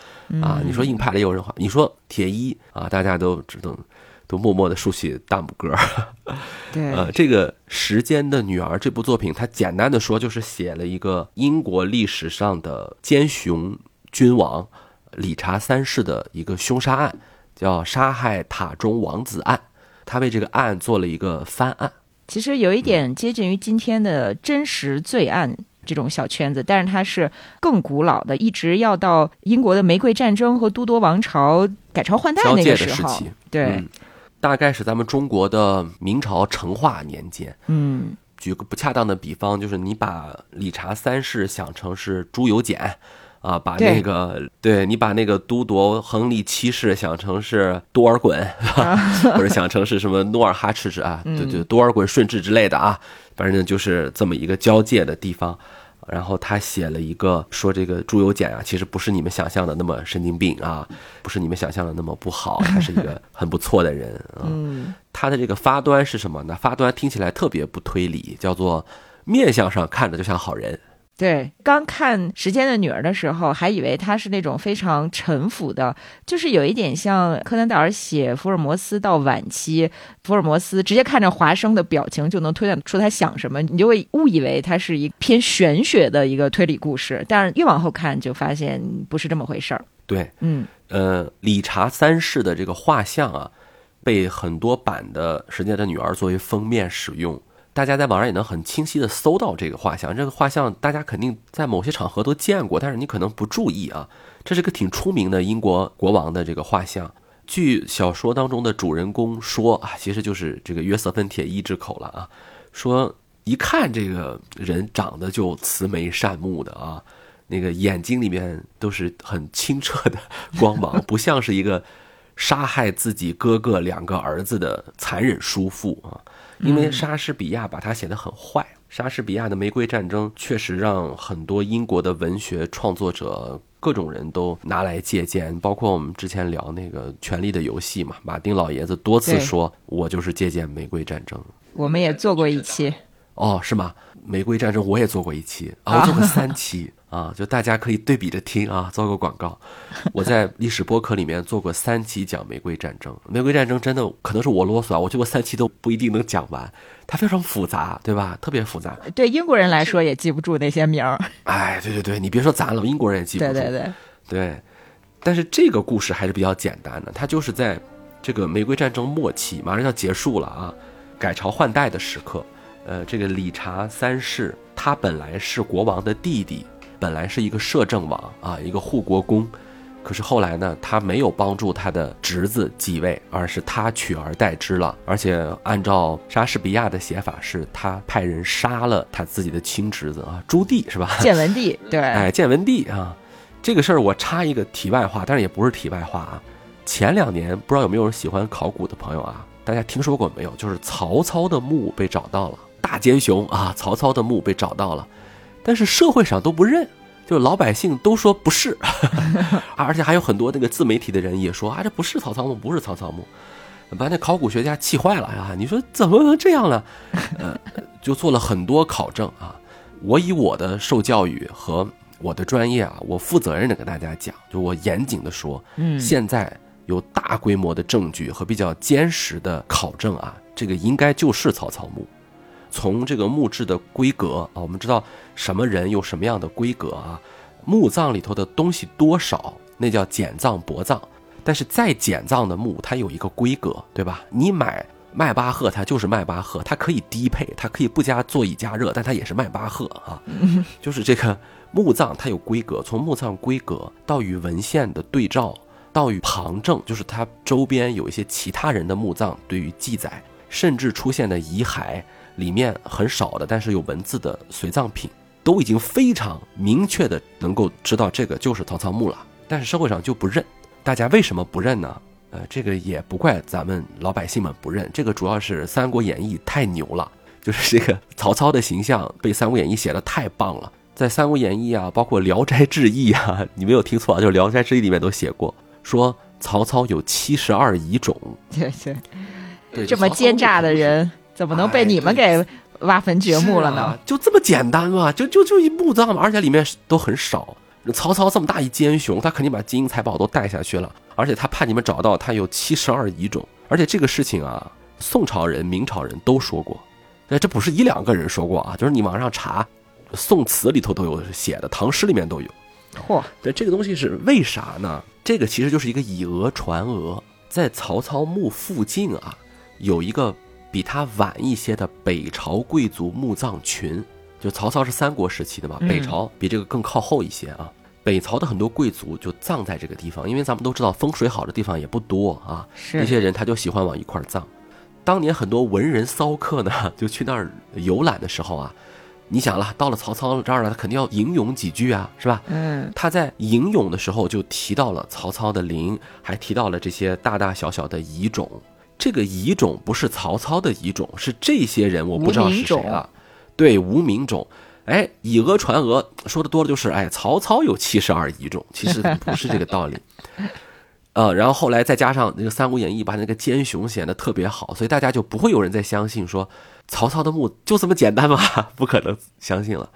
啊。你说硬派的有人话，你说铁一啊，大家都只能都默默的竖起大拇哥。[LAUGHS] 对，呃，这个《时间的女儿》这部作品，它简单的说就是写了一个英国历史上的奸雄君王理查三世的一个凶杀案。叫杀害塔中王子案，他为这个案做了一个翻案。其实有一点接近于今天的真实罪案这种小圈子，但是它是更古老的，一直要到英国的玫瑰战争和都铎王朝改朝换代那个时候。对，大概是咱们中国的明朝成化年间。嗯，举个不恰当的比方，就是你把理查三世想成是朱由检。啊，把那个对你把那个都铎亨利七世想成是多尔衮，或者想成是什么努尔哈赤之啊，对对，多尔衮顺治之类的啊，反正就是这么一个交界的地方。然后他写了一个说这个朱由检啊，其实不是你们想象的那么神经病啊，不是你们想象的那么不好，他是一个 [LAUGHS] 很不错的人啊。他的这个发端是什么呢？发端听起来特别不推理，叫做面相上看着就像好人。对，刚看《时间的女儿》的时候，还以为她是那种非常沉浮的，就是有一点像柯南道尔写福尔摩斯到晚期，福尔摩斯直接看着华生的表情就能推断出他想什么，你就会误以为他是一偏玄学的一个推理故事。但是越往后看，就发现不是这么回事儿。对，嗯，呃，理查三世的这个画像啊，被很多版的《时间的女儿》作为封面使用。大家在网上也能很清晰的搜到这个画像，这个画像大家肯定在某些场合都见过，但是你可能不注意啊。这是个挺出名的英国国王的这个画像。据小说当中的主人公说啊，其实就是这个约瑟芬·铁伊之口了啊，说一看这个人长得就慈眉善目的啊，那个眼睛里面都是很清澈的光芒，[LAUGHS] 不像是一个杀害自己哥哥两个儿子的残忍叔父啊。因为莎士比亚把他写得很坏，莎士比亚的《玫瑰战争》确实让很多英国的文学创作者。各种人都拿来借鉴，包括我们之前聊那个《权力的游戏》嘛，马丁老爷子多次说，我就是借鉴《玫瑰战争》。我们也做过一期，哦，是吗？《玫瑰战争》我也做过一期，啊，[LAUGHS] 我做过三期。啊，就大家可以对比着听啊，[LAUGHS] 做个广告。我在历史播客里面做过三期讲玫瑰战争，玫瑰战争真的可能是我啰嗦啊，我觉得我三期都不一定能讲完，它非常复杂，对吧？特别复杂。对英国人来说也记不住那些名儿。哎，对对对，你别说咱了，英国人也记不住。对对对对，但是这个故事还是比较简单的，它就是在这个玫瑰战争末期，马上要结束了啊，改朝换代的时刻。呃，这个理查三世他本来是国王的弟弟。本来是一个摄政王啊，一个护国公，可是后来呢，他没有帮助他的侄子继位，而是他取而代之了。而且按照莎士比亚的写法，是他派人杀了他自己的亲侄子啊，朱棣是吧？建文帝对，哎，建文帝啊，这个事儿我插一个题外话，但是也不是题外话啊。前两年不知道有没有人喜欢考古的朋友啊？大家听说过没有？就是曹操的墓被找到了，大奸雄啊，曹操的墓被找到了。但是社会上都不认，就老百姓都说不是，[LAUGHS] 而且还有很多那个自媒体的人也说啊，这不是曹操墓，不是曹操墓，把那考古学家气坏了啊！你说怎么能这样呢？呃，[LAUGHS] 就做了很多考证啊。我以我的受教育和我的专业啊，我负责任的跟大家讲，就我严谨的说，嗯，现在有大规模的证据和比较坚实的考证啊，这个应该就是曹操墓。从这个墓志的规格啊，我们知道什么人有什么样的规格啊？墓葬里头的东西多少，那叫简葬薄葬。但是再简葬的墓，它有一个规格，对吧？你买迈巴赫，它就是迈巴赫，它可以低配，它可以不加座椅加热，但它也是迈巴赫啊。[LAUGHS] 就是这个墓葬，它有规格。从墓葬规格到与文献的对照，到与旁证，就是它周边有一些其他人的墓葬对于记载，甚至出现的遗骸。里面很少的，但是有文字的随葬品，都已经非常明确的能够知道这个就是曹操墓了。但是社会上就不认，大家为什么不认呢？呃，这个也不怪咱们老百姓们不认，这个主要是《三国演义》太牛了，就是这个曹操的形象被《三国演义》写的太棒了。在《三国演义》啊，包括《聊斋志异》啊，[LAUGHS] 你没有听错啊，就是《聊斋志异》里面都写过，说曹操有七十二疑种。对 [LAUGHS] 对，这么奸诈的人。怎么能被你们给挖坟掘墓了呢？就这么简单嘛？就就就一墓葬嘛，而且里面都很少。曹操这么大一奸雄，他肯定把金银财宝都带下去了。而且他怕你们找到，他有七十二遗种。而且这个事情啊，宋朝人、明朝人都说过。哎，这不是一两个人说过啊，就是你往上查，宋词里头都有写的，唐诗里面都有。嚯！对，这个东西是为啥呢？这个其实就是一个以讹传讹，在曹操墓附近啊，有一个。比他晚一些的北朝贵族墓葬群，就曹操是三国时期的嘛，北朝比这个更靠后一些啊。北朝的很多贵族就葬在这个地方，因为咱们都知道风水好的地方也不多啊。那些人他就喜欢往一块葬。当年很多文人骚客呢，[LAUGHS] 就去那儿游览的时候啊，你想了，到了曹操这儿了，他肯定要吟咏几句啊，是吧？嗯。他在吟咏的时候就提到了曹操的陵，还提到了这些大大小小的遗种。这个遗种不是曹操的遗种，是这些人，我不知道是谁了。对，无名种。哎，以讹传讹，说的多了就是，哎，曹操有七十二遗种，其实不是这个道理。[LAUGHS] 呃，然后后来再加上那个《三国演义》，把那个奸雄显得特别好，所以大家就不会有人再相信说曹操的墓就这么简单吗？[LAUGHS] 不可能相信了。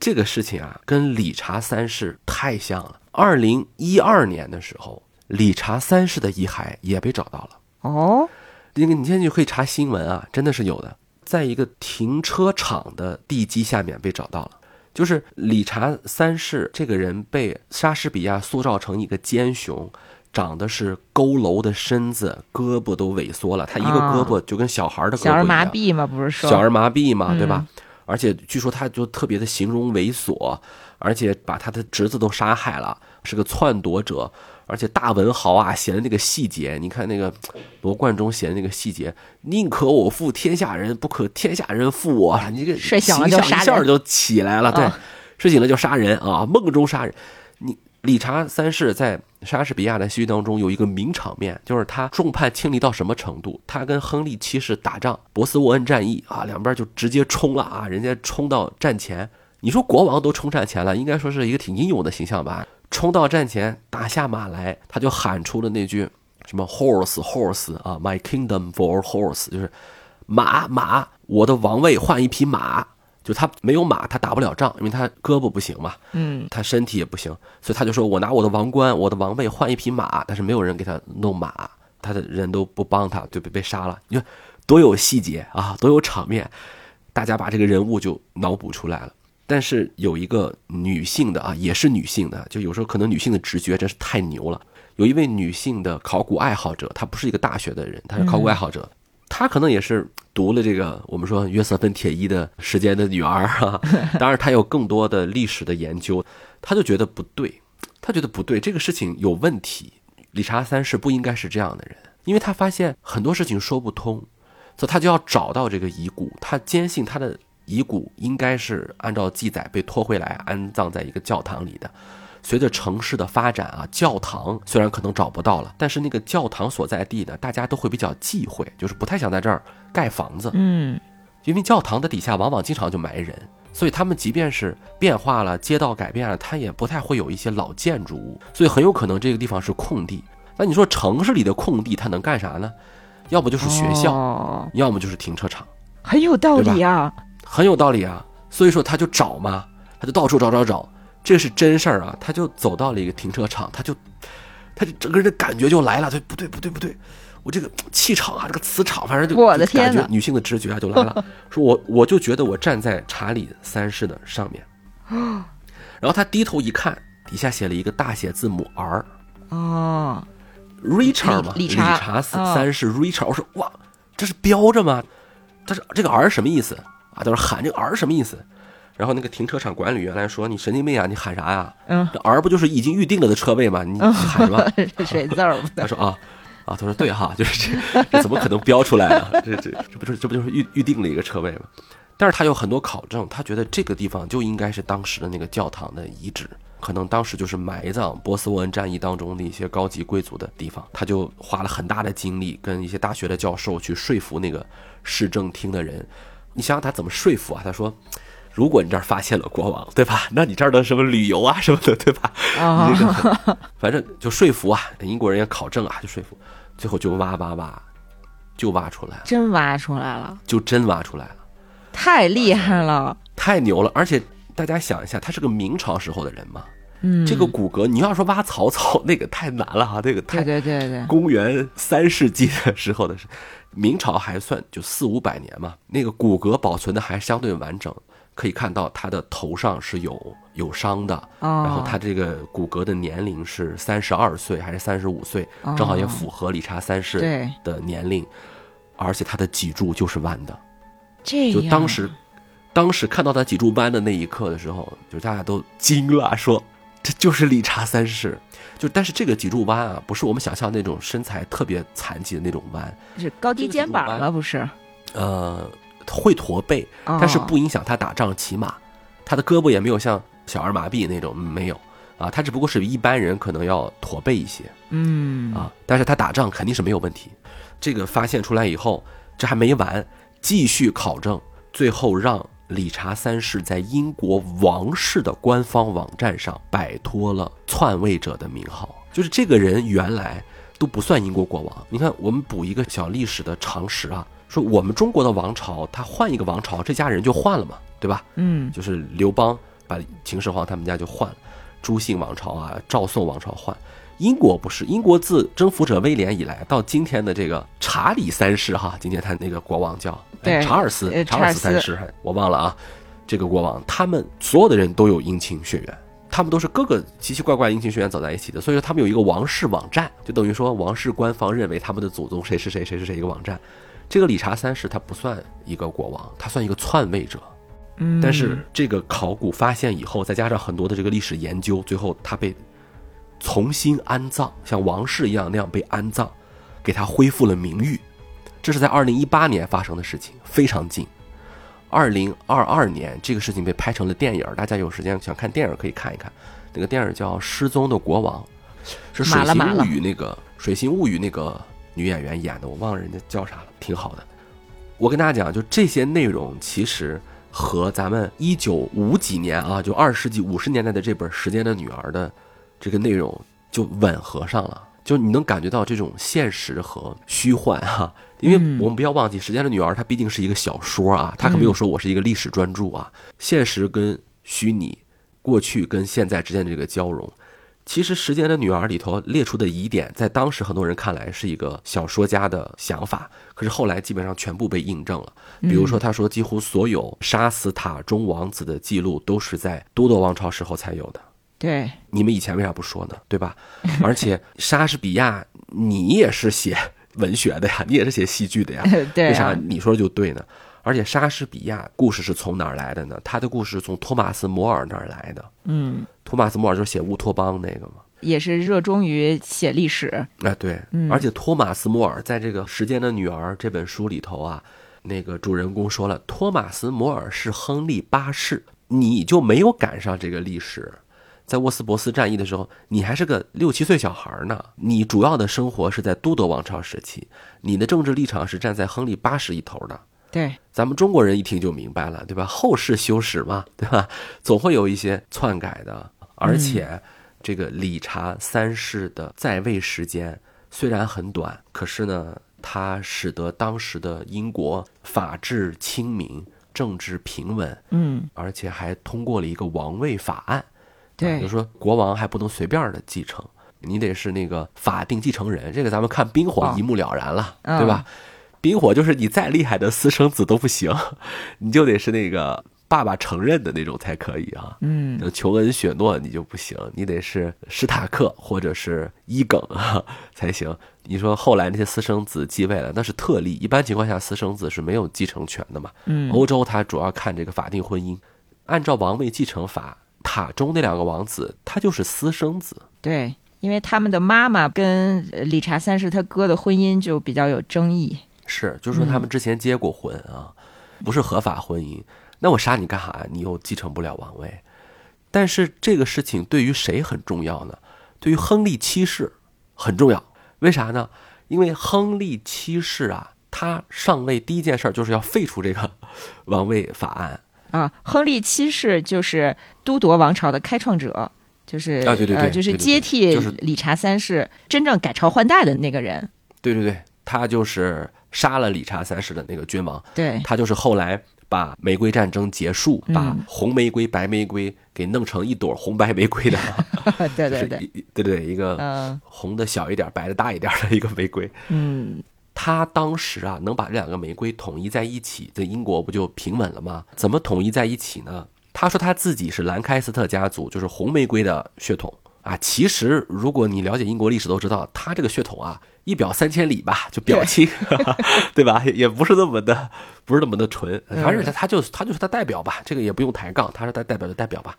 这个事情啊，跟理查三世太像了。二零一二年的时候，理查三世的遗骸也被找到了。哦。那个你现在就可以查新闻啊，真的是有的，在一个停车场的地基下面被找到了。就是理查三世这个人被莎士比亚塑造成一个奸雄，长得是佝偻的身子，胳膊都萎缩了，他一个胳膊就跟小孩的胳膊一样。小儿麻痹嘛？不是说小儿麻痹嘛，对吧？而且据说他就特别的形容猥琐，而且把他的侄子都杀害了，是个篡夺者。而且大文豪啊，写的那个细节，你看那个罗贯中写的那个细节，宁可我负天下人，不可天下人负我。你这个睡醒了一下就起来了，对，睡醒了就杀人啊，梦中杀人。你理查三世在莎士比亚的戏剧当中有一个名场面，就是他众叛亲离到什么程度？他跟亨利七世打仗，博斯沃恩战役啊，两边就直接冲了啊，人家冲到战前。你说国王都冲战前了，应该说是一个挺英勇的形象吧？冲到战前，打下马来，他就喊出了那句什么 “horse horse” 啊，“my kingdom for horse”，就是马马，我的王位换一匹马。就他没有马，他打不了仗，因为他胳膊不行嘛，嗯，他身体也不行，所以他就说我拿我的王冠、我的王位换一匹马，但是没有人给他弄马，他的人都不帮他，就被被杀了。你看多有细节啊，多有场面，大家把这个人物就脑补出来了。但是有一个女性的啊，也是女性的，就有时候可能女性的直觉真是太牛了。有一位女性的考古爱好者，她不是一个大学的人，她是考古爱好者，她可能也是读了这个我们说约瑟芬·铁衣的时间的女儿啊，[LAUGHS] 当然她有更多的历史的研究，她就觉得不对，她觉得不对，这个事情有问题，理查三世不应该是这样的人，因为他发现很多事情说不通，所以他就要找到这个遗骨，他坚信他的。遗骨应该是按照记载被拖回来安葬在一个教堂里的。随着城市的发展啊，教堂虽然可能找不到了，但是那个教堂所在地呢，大家都会比较忌讳，就是不太想在这儿盖房子。嗯，因为教堂的底下往往经常就埋人，所以他们即便是变化了，街道改变了，它也不太会有一些老建筑物，所以很有可能这个地方是空地。那你说城市里的空地它能干啥呢？要不就是学校，哦要么就是停车场。很有道理啊。很有道理啊，所以说他就找嘛，他就到处找找找，这是真事儿啊。他就走到了一个停车场，他就，他就整个人的感觉就来了，他不对？不对不对，我这个 [TSK] 气场啊，这个磁场，反正就我的天感觉女性的直觉啊就来了。[LAUGHS] 说我我就觉得我站在查理三世的上面，[GASPS] 然后他低头一看，底下写了一个大写字母 R。哦，Richard 嘛，理理查斯三世 Richard，我说哇，这是标着吗？他说这个 R 什么意思啊？他说喊这个 R 什么意思？然后那个停车场管理员来说：“你神经病啊！你喊啥呀？嗯这 R 不就是已经预定了的车位吗？你你喊什么？” [LAUGHS] 这水字儿 [LAUGHS] 他说啊啊，他说对哈，就是这这怎么可能标出来呢？这这这不是这不就是预预定了一个车位吗？但是他有很多考证，他觉得这个地方就应该是当时的那个教堂的遗址，可能当时就是埋葬波斯沃恩战役当中的一些高级贵族的地方。他就花了很大的精力跟一些大学的教授去说服那个市政厅的人。你想想他怎么说服啊？他说。如果你这儿发现了国王，对吧？[LAUGHS] 那你这儿的什么旅游啊什么的，对吧？啊你这个反正就说服啊，英国人也考证啊，就说服，最后就挖挖挖，就挖出来了，真挖出来了，就真挖出来了，太厉害了。太牛了！而且大家想一下，他是个明朝时候的人嘛，嗯，这个骨骼，你要说挖曹操，[LAUGHS] 那个太难了哈，那个太对对对对，公元三世纪的时候的事，明朝还算就四五百年嘛，那个骨骼保存的还相对完整，可以看到他的头上是有有伤的，哦然后他这个骨骼的年龄是三十二岁还是三十五岁，哦正好也符合理查三世的年龄，而且他的脊柱就是弯的，就当时当时看到他脊柱弯的那一刻的时候，就大家都惊了，说这就是理查三世。就但是这个脊柱弯啊，不是我们想象那种身材特别残疾的那种弯，是高低肩膀了，不是？呃，会驼背，哦。但是不影响他打仗骑马，他的胳膊也没有像小儿麻痹那种、嗯没有。啊，他只不过是比一般人可能要驼背一些。嗯。啊，但是他打仗肯定是没有问题。这个发现出来以后，这还没完，继续考证，最后让理查三世在英国王室的官方网站上摆脱了篡位者的名号，就是这个人原来都不算英国国王。你看，我们补一个小历史的常识啊，说我们中国的王朝，他换一个王朝，这家人就换了嘛，对吧？嗯就是刘邦把秦始皇他们家就换了，朱姓王朝啊，赵宋王朝换。英国不是，英国自征服者威廉以来到今天的这个查理三世哈，今天他那个国王叫查尔斯查尔斯三世，我忘了啊。这个国王，他们所有的人都有姻亲血缘，他们都是各个奇奇怪怪姻亲血缘走在一起的，所以说他们有一个王室网站，就等于说王室官方认为他们的祖宗谁是谁谁是谁一个网站。这个理查三世他不算一个国王，他算一个篡位者，嗯，但是这个考古发现以后，再加上很多的这个历史研究，最后他被重新安葬，像王室一样那样被安葬，给他恢复了名誉。这是在二零一八年发生的事情，非常近。二零二二年，这个事情被拍成了电影，大家有时间想看电影可以看一看。那个电影叫《失踪的国王》，是《水形物语》那个《水形物语》那个女演员演的，我忘了人家叫啥了，挺好的。我跟大家讲，就这些内容其实和咱们一九五几年啊，就二十世纪五十年代的这本《时间的女儿》的这个内容就吻合上了，就你能感觉到这种现实和虚幻哈。因为我们不要忘记，《时间的女儿》它毕竟是一个小说啊，它可没有说我是一个历史专著啊。现实跟虚拟，过去跟现在之间的这个交融，其实《时间的女儿》里头列出的疑点，在当时很多人看来是一个小说家的想法，可是后来基本上全部被印证了。比如说，他说几乎所有杀死塔中王子的记录都是在都铎王朝时候才有的。对，你们以前为啥不说呢？对吧？[LAUGHS] 而且莎士比亚，你也是写。文学的呀，[LAUGHS] 你也是写戏剧的呀，[LAUGHS] 为啥你说就对呢？而且莎士比亚故事是从哪儿来的呢？他的故事从托马斯·摩尔那儿来的。嗯，托马斯·摩尔就是写乌托邦那个嘛，也是热衷于写历史。哎，对，而且托马斯·摩尔在这个《时间的女儿》这本书里头啊，那个主人公说了，托马斯·摩尔是亨利八世，你就没有赶上这个历史。在沃斯伯斯战役的时候，你还是个六七岁小孩呢。你主要的生活是在都铎王朝时期，你的政治立场是站在亨利八世一头的。对，咱们中国人一听就明白了，对吧？后世修史嘛，对吧？总会有一些篡改的。而且，这个理查三世的在位时间虽然很短，可是呢，他使得当时的英国法治清明，政治平稳。嗯，而且还通过了一个王位法案。对，就说国王还不能随便的继承，你得是那个法定继承人。这个咱们看冰火一目了然了，对吧？冰火就是你再厉害的私生子都不行，[LAUGHS] 你就得是那个爸爸承认的那种才可以啊。嗯，琼恩雪诺你就不行，你得是史塔克或者是伊耿 [LAUGHS] 才行。你说后来那些私生子继位了，那是特例，一般情况下私生子是没有继承权的嘛。嗯，欧洲它主要看这个法定婚姻，按照王位继承法。塔中那两个王子，他就是私生子。对，因为他们的妈妈跟理查三世他哥的婚姻就比较有争议。是，就是说他们之前结过婚啊，不是合法婚姻。那我杀你干啥？你又继承不了王位。但是这个事情对于谁很重要呢？对于亨利七世很重要。为啥呢？因为亨利七世啊，他上位第一件事就是要废除这个王位法案。啊，亨利七世就是都铎王朝的开创者，就是啊，对对对，就是接替理查三世真正改朝换代的那个人。对对对，他就是杀了理查三世的那个君王。对，他就是后来把玫瑰战争结束，把红玫瑰、白玫瑰给弄成一朵红白玫瑰的。对对对，对 [LAUGHS] 对，一个红的小一点，白的大一点的一个玫瑰。嗯。他当时啊，能把这两个玫瑰统一在一起，在英国不就平稳了吗？怎么统一在一起呢？他说他自己是兰开斯特家族，就是红玫瑰的血统啊。其实，如果你了解英国历史，都知道他这个血统啊，一表三千里吧，就表亲，[LAUGHS] 对吧？也不是那么的，不是那么的纯。反正他他就他就是他代表吧，这个也不用抬杠，他是他代表就代表吧。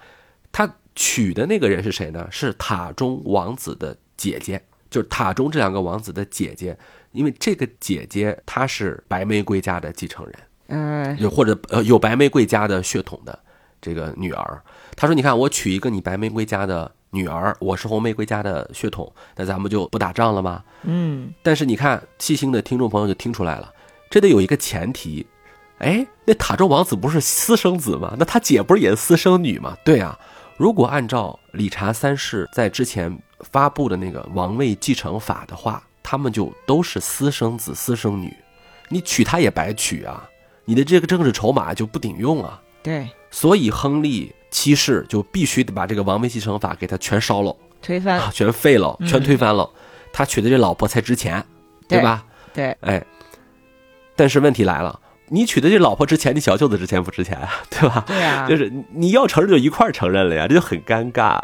他娶的那个人是谁呢？是塔中王子的姐姐，就是塔中这两个王子的姐姐。因为这个姐姐她是白玫瑰家的继承人，嗯，有或者呃有白玫瑰家的血统的这个女儿，她说：“你看，我娶一个你白玫瑰家的女儿，我是红玫瑰家的血统，那咱们就不打仗了吗？”嗯，但是你看，细心的听众朋友就听出来了，这得有一个前提，哎，那塔州王子不是私生子吗？那他姐不是也是私生女吗？对啊，如果按照理查三世在之前发布的那个王位继承法的话。他们就都是私生子、私生女，你娶她也白娶啊！你的这个政治筹码就不顶用啊！对，所以亨利七世就必须得把这个王位继承法给他全烧了、推翻、全废了、全推翻了，他娶的这老婆才值钱，对吧？对，哎，但是问题来了，你娶的这老婆值钱，你小舅子值钱不值钱啊？[LAUGHS] 对吧？对啊，就是你要承认就一块承认了呀，这就很尴尬。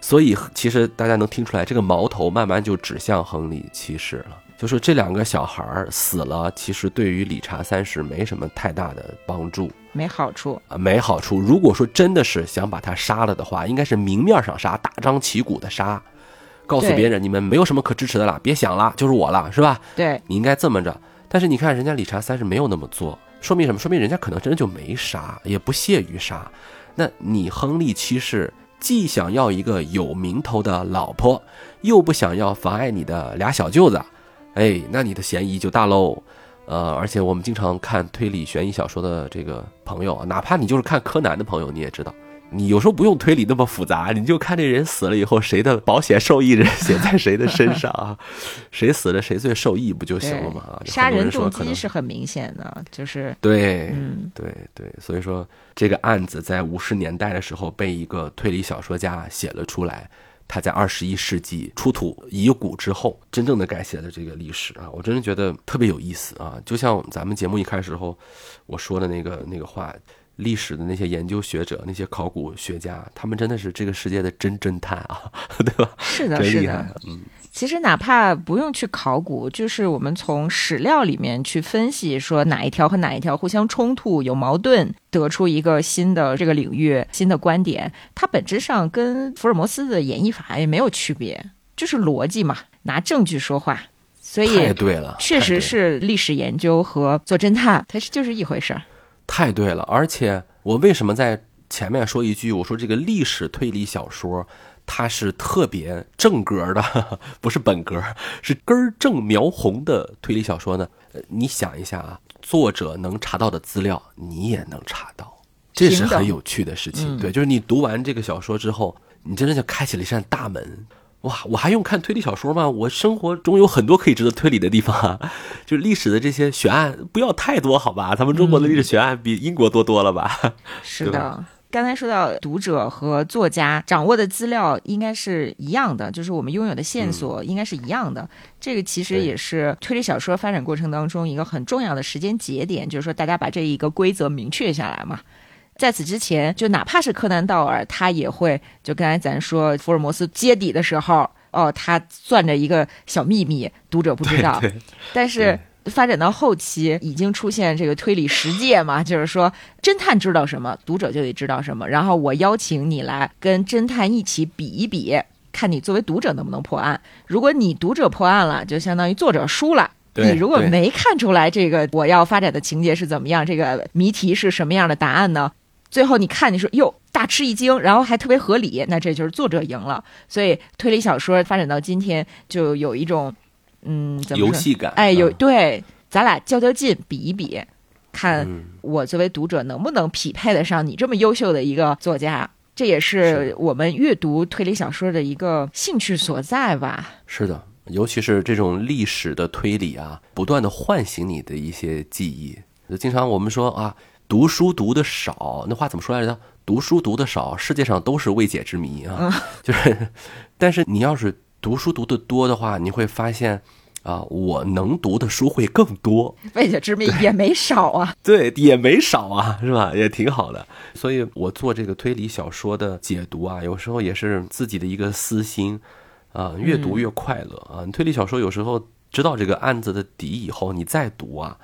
所以，其实大家能听出来，这个矛头慢慢就指向亨利七世了。就是这两个小孩儿死了，其实对于理查三世没什么太大的帮助没好处。啊，没好处。如果说真的是想把他杀了的话，应该是明面上杀，大张旗鼓的杀，告诉别人你们没有什么可支持的了，别想了，就是我了，是吧？对，你应该这么着。但是你看人家理查三世没有那么做，说明什么？说明人家可能真的就没杀，也不屑于杀。那你亨利七世既想要一个有名头的老婆，又不想要妨碍你的俩小舅子，哎，那你的嫌疑就大喽。呃，而且我们经常看推理悬疑小说的这个朋友，哪怕你就是看柯南的朋友，你也知道，你有时候不用推理那么复杂，你就看这人死了以后，谁的保险受益人写在谁的身上啊，[LAUGHS] 谁死了谁最受益不就行了吗？啊，杀人动机是很明显的，就是对，嗯，对对，所以说这个案子在五十年代的时候被一个推理小说家写了出来，他在二十一世纪出土遗骨之后，真正的改写了这个历史啊，我真的觉得特别有意思啊！就像咱们节目一开始时候我说的那个那个话。历史的那些研究学者、那些考古学家，他们真的是这个世界的真侦探啊，[LAUGHS] 对吧？是的，是的。，嗯，其实哪怕不用去考古，就是我们从史料里面去分析，说哪一条和哪一条互相冲突、有矛盾，得出一个新的这个领域、新的观点，它本质上跟福尔摩斯的演绎法也没有区别，就是逻辑嘛，拿证据说话。所太以，对了，确实是历史研究和做侦探，它是就是一回事儿。太对了，而且我为什么在前面说一句，我说这个历史推理小说它是特别正格的，[LAUGHS] 不是本格，是根儿正苗红的推理小说呢？呃你想一下啊，作者能查到的资料，你也能查到，这是很有趣的事情。嗯对，就是你读完这个小说之后，你真的就开启了一扇大门。哇，我还用看推理小说吗？我生活中有很多可以值得推理的地方啊，[LAUGHS] 就是历史的这些悬案不要太多，好吧？咱们中国的历史悬案比英国多多了吧？[LAUGHS] 是的。刚才说到读者和作家掌握的资料应该是一样的，就是我们拥有的线索应该是一样的。这个其实也是推理小说发展过程当中一个很重要的时间节点，就是说大家把这一个规则明确下来嘛。在此之前，就哪怕是柯南道尔，他也会就刚才咱说福尔摩斯揭底的时候，哦，他攥着一个小秘密，读者不知道。[LAUGHS] 对，但是发展到后期，已经出现这个推理实界嘛，就是说侦探知道什么，读者就得知道什么。然后我邀请你来跟侦探一起比一比，看你作为读者能不能破案。如果你读者破案了，就相当于作者输了。你如果没看出来这个我要发展的情节是怎么样，这个谜题是什么样的答案呢？最后你看，你说哟，大吃一惊，然后还特别合理，那这就是作者赢了。所以推理小说发展到今天，就有一种嗯，怎么说游戏感，哎，有嗯对，咱俩较较劲，比一比，看嗯我作为读者能不能匹配得上你这么优秀的一个作家。这也是是我们阅读推理小说的一个兴趣所在吧？是的，尤其是这种历史的推理啊，不断的唤醒你的一些记忆。就经常我们说啊，读书读的少，那话怎么说来着？读书读的少，世界上都是未解之谜啊。[LAUGHS] 就是，但是你要是读书读的多的话，你会发现。啊，我能读的书会更多，未解之谜也没少啊。[LAUGHS] 对，也没少啊，是吧？也挺好的。所以我做这个推理小说的解读啊，有时候也是自己的一个私心啊，越读越快乐啊。你推理小说有时候知道这个案子的底以后，你再读啊，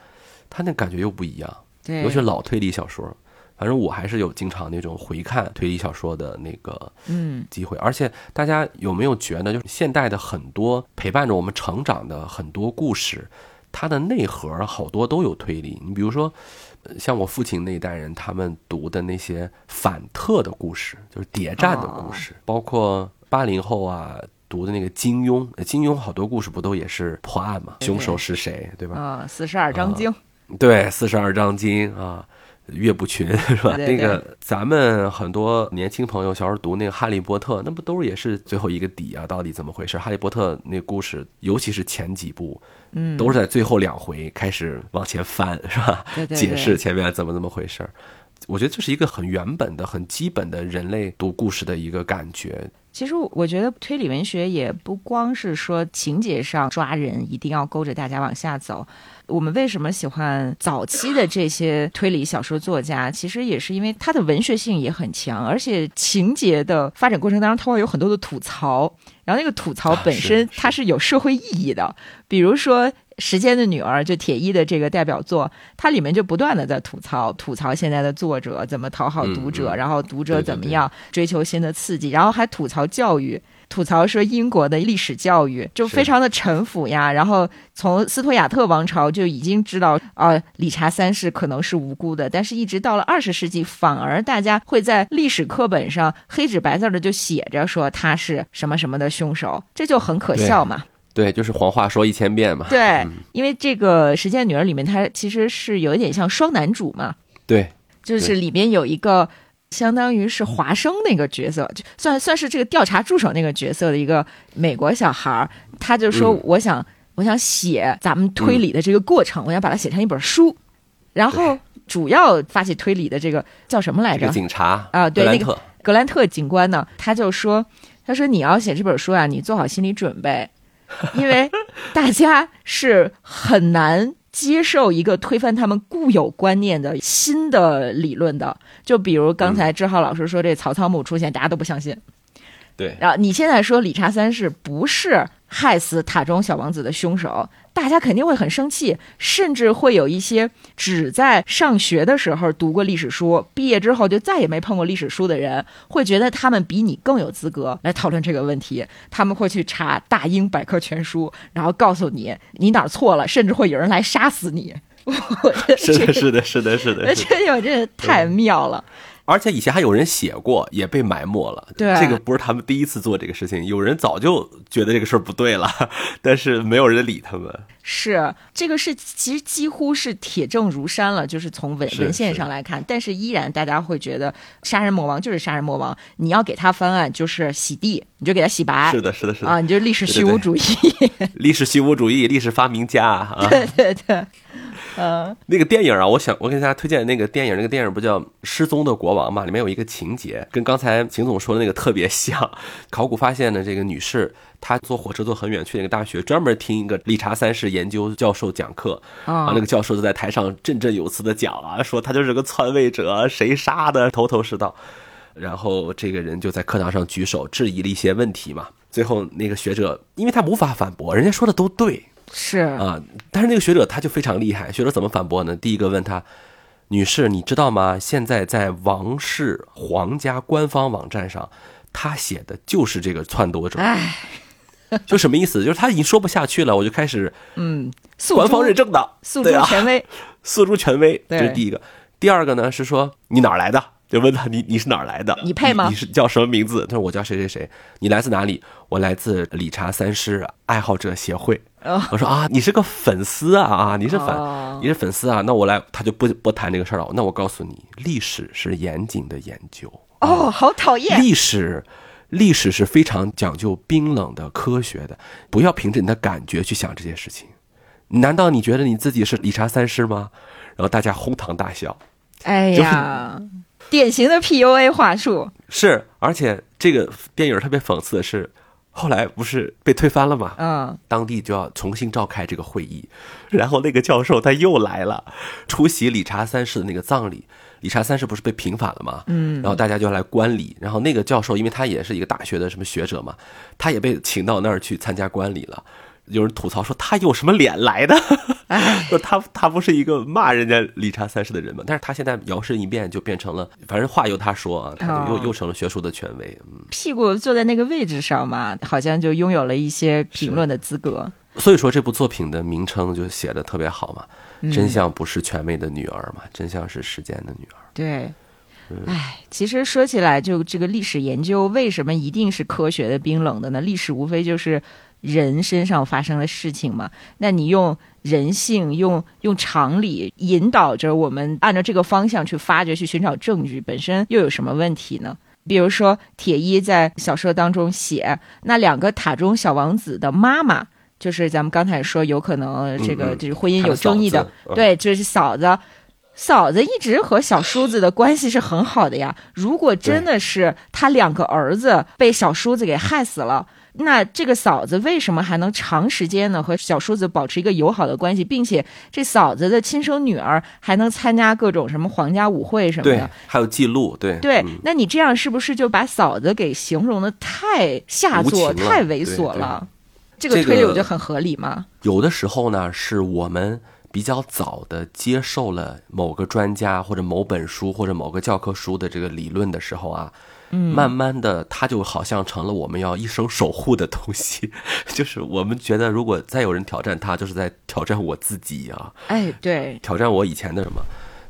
它那感觉又不一样。对，尤其是老推理小说，反正我还是有经常那种回看推理小说的那个嗯，机会。而且大家有没有觉得，就是现代的很多陪伴着我们成长的很多故事，它的内核好多都有推理。你比如说，呃像我父亲那一代人，他们读的那些反特的故事，就是谍战的故事，包括八零后啊。读的那个金庸，呃金庸好多故事不都也是破案嘛？凶手是谁，对吧？啊，四十二章经，对，四十二章经啊，岳不群是吧？对对那个咱们很多年轻朋友小时候读那个《哈利波特》，那不都是也是最后一个底啊？到底怎么回事？《哈利波特》那故事，尤其是前几部，嗯，都是在最后两回开始往前翻，是吧？解释前面怎么怎么回事儿。我觉得这是一个很原本的、很基本的人类读故事的一个感觉。其实我觉得推理文学也不光是说情节上抓人，一定要勾着大家往下走。我们为什么喜欢早期的这些推理小说作家？其实也是因为他的文学性也很强，而且情节的发展过程当中，他会有很多的吐槽。然后那个吐槽本身 [LAUGHS] 它是有社会意义的，比如说《时间的女儿》就铁一的这个代表作，它里面就不断的在吐槽吐槽现在的作者怎么讨好读者，然后读者怎么样追求新的刺激，然后还吐槽教育。吐槽说英国的历史教育就非常的陈腐呀，然后从斯图亚特王朝就已经知道啊，理查三世可能是无辜的，但是一直到了二十世纪，反而大家会在历史课本上黑纸白字的就写着说他是什么什么的凶手，这就很可笑嘛。对，就是黄话说一千遍嘛。对，因为这个《时间女儿》里面，它其实是有一点像双男主嘛。对，就是里面有一个。相当于是华生那个角色，就算算是这个调查助手那个角色的一个美国小孩儿，他就说：“我想，我想写咱们推理的这个过程，我想把它写成一本书。”然后主要发起推理的这个叫什么来着？警察啊，对，那个格兰特警官呢，他就说：“他说你要写这本书啊，你做好心理准备，因为大家是很难。”接受一个推翻他们固有观念的新的理论的，就比如刚才志浩老师说这曹操墓出现，大家都不相信。对，然后你现在说理查三世不是害死塔中小王子的凶手，大家肯定会很生气，甚至会有一些只在上学的时候读过历史书，毕业之后就再也没碰过历史书的人，会觉得他们比你更有资格来讨论这个问题。他们会去查大英百科全书，然后告诉你你哪儿错了，甚至会有人来杀死你。[LAUGHS] 是的，是的，是的，是的，[LAUGHS] 这我真的太妙了。而且以前还有人写过，也被埋没了。对，这个不是他们第一次做这个事情，有人早就觉得这个事儿不对了，[LAUGHS] 但是没有人理他们。是这个是其实几乎是铁证如山了，就是从文文献上来看，但是依然大家会觉得杀人魔王就是杀人魔王，你要给他翻案就是洗地，你就给他洗白。是的，是的，是的啊，你就历史虚无主义，[LAUGHS] 历史虚无主义，历史发明家啊。对 [LAUGHS] 对对。呃，那个电影啊，我想我给大家推荐那个电影，那个电影不叫《失踪的国王》嘛？里面有一个情节跟刚才秦总说的那个特别像。考古发现的这个女士，她坐火车坐很远去那个大学，专门听一个理查三世研究教授讲课啊。那个教授就在台上振振有词的讲啊，说他就是个篡位者，谁杀的头头是道。然后这个人就在课堂上举手质疑了一些问题嘛。最后那个学者，因为他无法反驳，人家说的都对。是啊，但是那个学者他就非常厉害。学者怎么反驳呢？第一个问他：“女士，你知道吗？现在在王室皇家官方网站上，他写的就是这个篡夺者。”哎，[LAUGHS] 就什么意思？就是他已经说不下去了，我就开始嗯，官方认证的，诉诸权威，[LAUGHS] 诉诸权威。这是第一个。第二个呢是说你哪儿来的？就问他你你是哪儿来的？你配吗？你是叫什么名字？他说我叫谁谁谁。你来自哪里？我来自理查三世爱好者协会。我说啊，你是个粉丝啊啊，你是粉，你是粉丝啊，那我来，他就不不谈这个事儿了。那我告诉你，历史是严谨的研究哦，好讨厌。历史，历史是非常讲究冰冷的科学的，不要凭着你的感觉去想这些事情。难道你觉得你自己是理查三世吗？然后大家哄堂大笑。哎呀，典型的 PUA 话术。是，而且这个电影特别讽刺的是。后来不是被推翻了嘛？嗯，当地就要重新召开这个会议，然后那个教授他又来了，出席理查三世的那个葬礼。理查三世不是被平反了吗？嗯，然后大家就要来观礼，然后那个教授因为他也是一个大学的什么学者嘛，他也被请到那儿去参加观礼了。有人吐槽说他有什么脸来的？[LAUGHS] 说他他不是一个骂人家理查三世的人嘛？但是他现在摇身一变就变成了，反正话由他说啊，他就又又成了学术的权威。嗯，屁股坐在那个位置上嘛，好像就拥有了一些评论的资格。所以说这部作品的名称就写的特别好嘛，真相不是权威的女儿嘛，真相是时间的女儿。对，哎，其实说起来，就这个历史研究为什么一定是科学的、冰冷的呢？历史无非就是。人身上发生的事情嘛，那你用人性、用用常理引导着我们，按照这个方向去发掘、去寻找证据，本身又有什么问题呢？比如说，铁一在小说当中写那两个塔中小王子的妈妈，就是咱们刚才说有可能这个就是婚姻有争议的，对，就是嫂子。嫂子一直和小叔子的关系是很好的呀。如果真的是他两个儿子被小叔子给害死了，那这个嫂子为什么还能长时间呢和小叔子保持一个友好的关系，并且这嫂子的亲生女儿还能参加各种什么皇家舞会什么对的？，还有记录，对对嗯，那你这样是不是就把嫂子给形容的太下作、太猥琐了？这个推理我觉得很合理嘛。有的时候呢，是我们比较早的接受了某个专家或者某本书或者某个教科书的这个理论的时候啊，嗯，慢慢的它就好像成了我们要一生守护的东西，[LAUGHS] 就是我们觉得如果再有人挑战它，就是在挑战我自己啊，哎，对，挑战我以前的什么。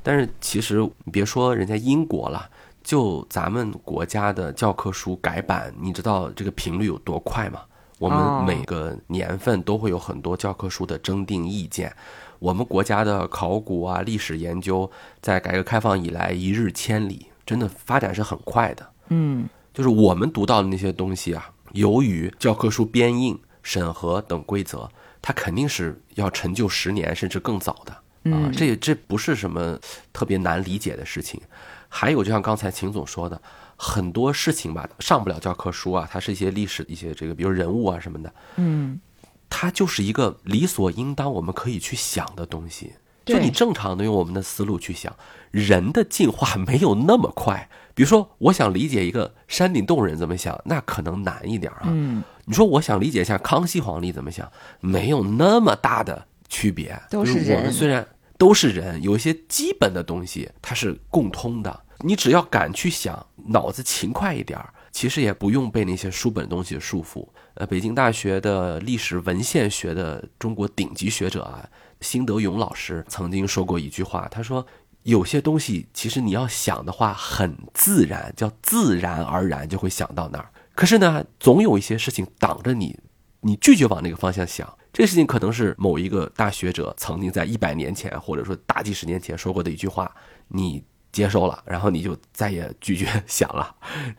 但是其实你别说人家英国了。就咱们国家的教科书改版，你知道这个频率有多快吗？我哦们每个年份都会有很多教科书的征订意见。我们国家的考古啊、历史研究，在改革开放以来一日千里，真的发展是很快的。嗯，就是我们读到的那些东西啊，由于教科书编印、审核等规则，它肯定是要陈旧十年甚至更早的啊。这这不是什么特别难理解的事情。还有，就像刚才秦总说的，很多事情吧，上不了教科书啊，它是一些历史一些这个，比如人物啊什么的，嗯，它就是一个理所应当我们可以去想的东西。就你正常的用我们的思路去想，人的进化没有那么快。比如说，我想理解一个山顶洞人怎么想，那可能难一点啊。嗯，你说我想理解一下康熙皇帝怎么想，没有那么大的区别。都是就是我们人虽然都是人，有一些基本的东西它是共通的。你只要敢去想，脑子勤快一点儿，其实也不用被那些书本东西束缚。呃，北京大学的历史文献学的中国顶级学者啊，辛德勇老师曾经说过一句话，他说。有些东西其实你要想的话很自然，叫自然而然就会想到那儿。可是呢，总有一些事情挡着你，你拒绝往那个方向想。这个事情可能是某一个大学者曾经在一百年前，或者说大几十年前说过的一句话，你接受了，然后你就再也拒绝想了，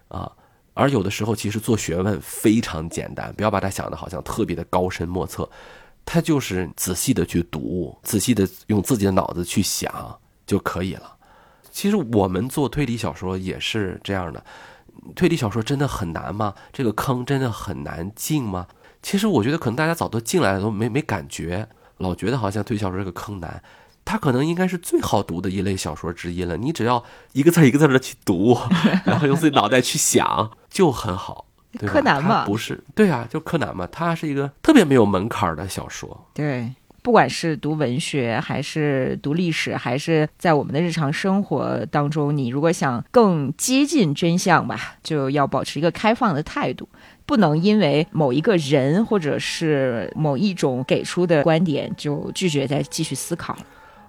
啊。而有的时候，其实做学问非常简单，不要把它想的好像特别的高深莫测，它就是仔细的去读，仔细的用自己的脑子去想就可以了。其实我们做推理小说也是这样的，推理小说真的很难吗？这个坑真的很难进吗？其实我觉得可能大家早都进来了，都没没感觉，老觉得好像推理小说这个坑难。它可能应该是最好读的一类小说之一了。你只要一个字一个字的去读，[LAUGHS] 然后用自己脑袋去想，就很好。对吧柯南嘛不是对啊，就柯南嘛，它是一个特别没有门槛儿的小说。对。不管是读文学，还是读历史，还是在我们的日常生活当中，你如果想更接近真相吧，就要保持一个开放的态度，不能因为某一个人或者是某一种给出的观点就拒绝再继续思考。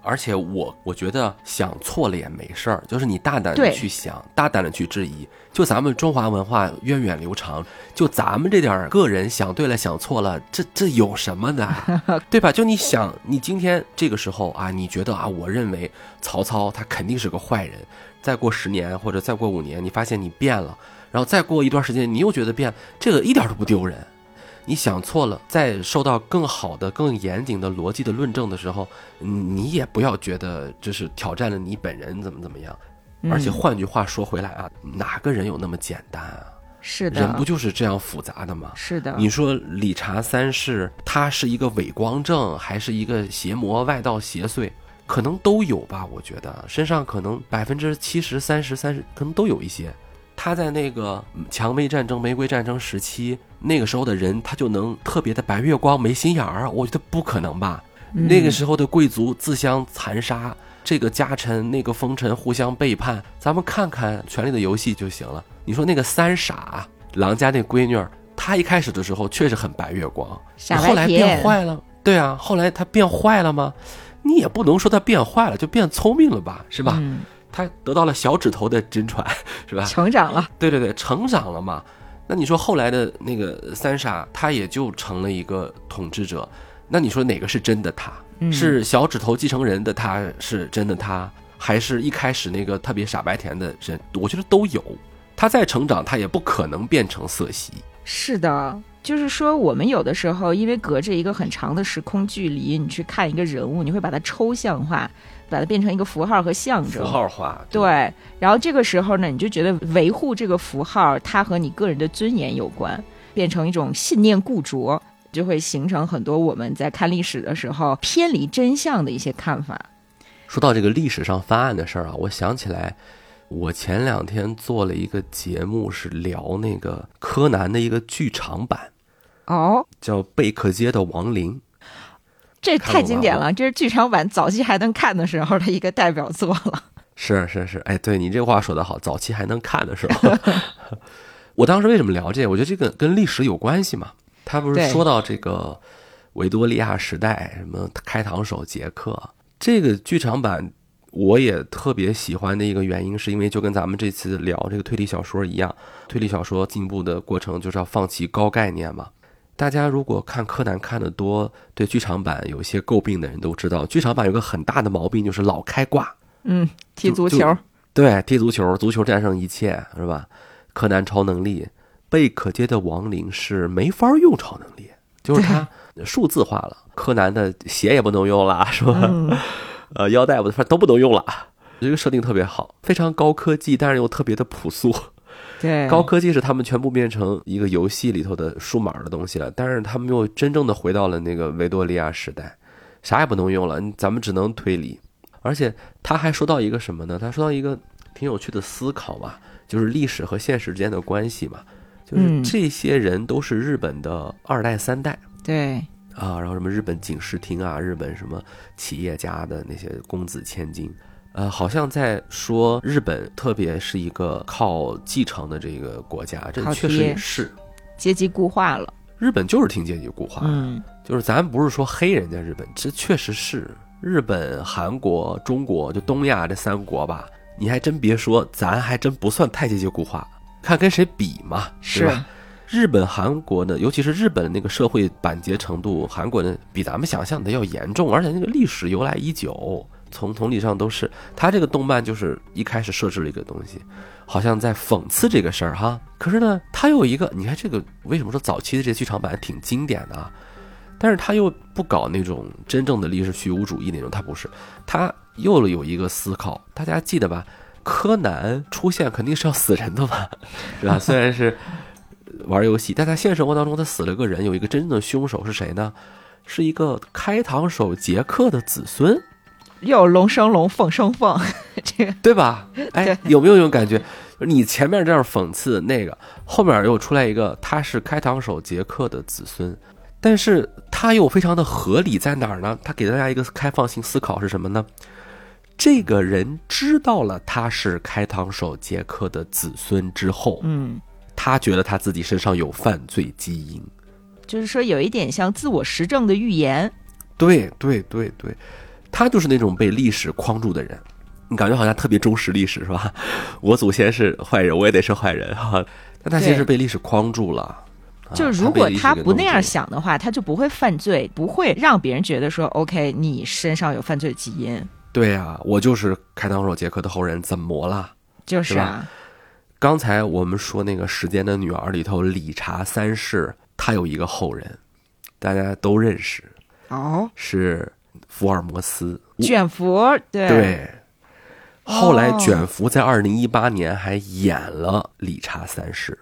而且我我觉得想错了也没事儿，就是你大胆的去想，大胆的去质疑。就咱们中华文化源远流长，就咱们这点儿个人想对了想错了，这这有什么的？[LAUGHS] 对吧？就你想，你今天这个时候啊，你觉得啊，我认为曹操他肯定是个坏人。再过十年或者再过五年，你发现你变了，然后再过一段时间，你又觉得变，这个一点都不丢人。你想错了，在受到更好的、更严谨的逻辑的论证的时候，嗯你也不要觉得这是挑战了你本人怎么怎么样。嗯而且换句话说回来啊，哪个人有那么简单啊？是的，人不就是这样复杂的吗？是的，你说理查三世他是一个伪光正，还是一个邪魔外道邪祟？可能都有吧，我觉得身上可能百分之七十、三十、三十，可能都有一些。他在那个蔷薇战争、玫瑰战争时期，那个时候的人，他就能特别的白月光、没心眼儿？我觉得不可能吧。那个时候的贵族自相残杀，这个家臣、那个封臣互相背叛，咱们看看《权力的游戏》就行了。你说那个三傻，郎家那闺女儿，她一开始的时候确实很白月光，后来变坏了，对啊，后来她变坏了吗？你也不能说她变坏了，就变聪明了吧，是吧？嗯，她得到了小指头的真传，是吧？成长了，对对对，成长了嘛。那你说后来的那个三傻，他也就成了一个统治者。那你说哪个是真的他？嗯是小指头继承人的他是真的他，还是一开始那个特别傻白甜的人？我觉得都有。他再成长，他也不可能变成色系。是的，就是说，我们有的时候因为隔着一个很长的时空距离，你去看一个人物，你会把它抽象化，把它变成一个符号和象征。符号化，对，然后这个时候呢，你就觉得维护这个符号，它和你个人的尊严有关，变成一种信念固着，就会形成很多我们在看历史的时候偏离真相的一些看法。说到这个历史上翻案的事儿啊，我想起来。我前两天做了一个节目，是聊那个柯南的一个剧场版，哦，叫《贝克街的亡灵》，这太经典了，这是剧场版早期还能看的时候的一个代表作了。[LAUGHS] 是是是，哎，对你这话说的好，早期还能看的时候。[LAUGHS] 我当时为什么聊这个？我觉得这个跟历史有关系嘛。他不是说到这个维多利亚时代，什么开膛手杰克，这个剧场版。我也特别喜欢的一个原因，是因为就跟咱们这次聊这个推理小说一样，推理小说进步的过程就是要放弃高概念嘛。大家如果看柯南看的多，对剧场版有一些诟病的人都知道，剧场版有个很大的毛病就是老开挂。嗯，踢足球，对，踢足球，足球战胜一切，是吧？柯南超能力，贝可街的亡灵是没法用超能力，就是它数字化了，柯南的鞋也不能用了，是吧？[LAUGHS] 呃，腰带我反正都不能用了，这个设定特别好，非常高科技，但是又特别的朴素。对，高科技是他们全部变成一个游戏里头的数码的东西了，但是他们又真正的回到了那个维多利亚时代，啥也不能用了，咱们只能推理。而且他还说到一个什么呢？他说到一个挺有趣的思考吧，就是历史和现实之间的关系嘛，就是这些人都是日本的二代三代。对。啊，然后什么日本警视厅啊，日本什么企业家的那些公子千金，呃，好像在说日本特别是一个靠继承的这个国家，这确实也是阶级固化了。日本就是挺阶级固化，嗯，就是咱不是说黑人家日本，这确实是日本、韩国、中国就东亚这三国吧，你还真别说，咱还真不算太阶级固化，看跟谁比嘛，是吧？[LAUGHS] 日本、韩国呢，尤其是日本那个社会板结程度，韩国呢比咱们想象的要严重，而且那个历史由来已久。从同理上都是，他这个动漫就是一开始设置了一个东西，好像在讽刺这个事儿哈。可是呢，他有一个，你看这个为什么说早期的这剧场版挺经典的啊？但是他又不搞那种真正的历史虚无主义那种，他不是，他又有一个思考。大家记得吧？柯南出现肯定是要死人的吧？对吧？虽然是。玩游戏，但在现实生活当中，他死了个人，有一个真正的凶手是谁呢？是一个开膛手杰克的子孙，又龙生龙，凤生凤，[LAUGHS] 这个对吧？哎，有没有一种感觉？你前面这样讽刺那个，后面又出来一个，他是开膛手杰克的子孙，但是他又非常的合理，在哪儿呢？他给大家一个开放性思考是什么呢？这个人知道了他是开膛手杰克的子孙之后，嗯。他觉得他自己身上有犯罪基因，就是说有一点像自我实证的预言。对对对对，他就是那种被历史框住的人，你感觉好像特别忠实历史是吧？[LAUGHS] 我祖先是坏人，我也得是坏人哈。但他其实被历史框住了。就是如果他不那样想的话，他就不会犯罪，不会让别人觉得说 OK，你身上有犯罪基因。对呀，我就是开膛手杰克的后人，怎么了？就是啊。刚才我们说那个《时间的女儿》里头，理查三世他有一个后人，大家都认识哦，是福尔摩斯卷福，对对。后来卷福在二零一八年还演了理查三世，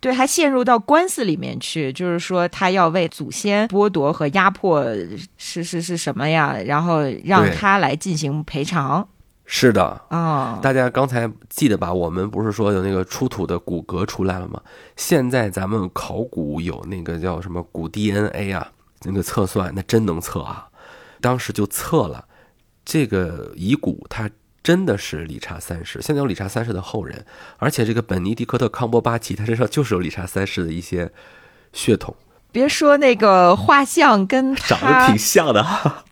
对，还陷入到官司里面去，就是说他要为祖先剥夺和压迫是是是什么呀？然后让他来进行赔偿。是的啊，大家刚才记得吧？我们不是说有那个出土的骨骼出来了吗？现在咱们考古有那个叫什么骨 DNA 啊，那个测算那真能测啊。当时就测了这个遗骨，它真的是理查三世。现在有理查三世的后人，而且这个本尼迪克特康波巴奇他身上就是有理查三世的一些血统。别说那个画像跟长得挺像的，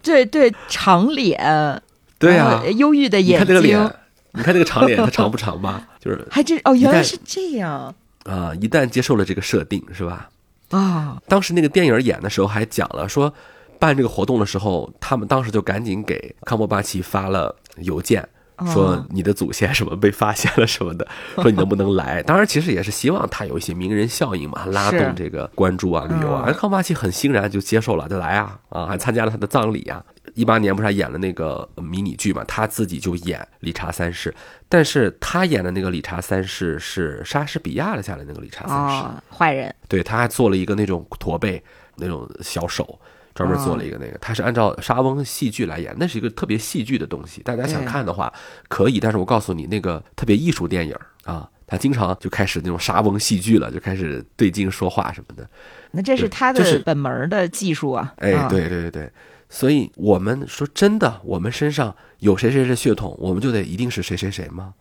对对，长脸。对啊，忧郁的眼睛。你看这个脸，你看这个长脸，它长不长吧？[LAUGHS] 就是还真哦，原来是这样啊！一旦接受了这个设定，是吧？啊，当时那个电影演的时候还讲了，说办这个活动的时候，他们当时就赶紧给康伯巴奇发了邮件，说你的祖先什么被发现了什么的，[LAUGHS] 说你能不能来？当然，其实也是希望他有一些名人效应嘛，拉动这个关注啊、旅游啊。康巴奇很欣然就接受了，就来啊啊，还参加了他的葬礼啊。一八年不是还演了那个迷你剧嘛，他自己就演理查三世，但是他演的那个理查三世是莎士比亚的下来那个理查三世，坏人。对，他还做了一个那种驼背那种小手。专门做了一个那个，他是按照莎翁戏剧来演，那是一个特别戏剧的东西。大家想看的话可以，但是我告诉你，那个特别艺术电影啊，他经常就开始那种莎翁戏剧了，就开始对镜说话什么的。那这是他的本门的技术啊！哎，对对对对，所以我们说真的，我们身上有谁谁谁血统，我们就得一定是谁谁谁吗？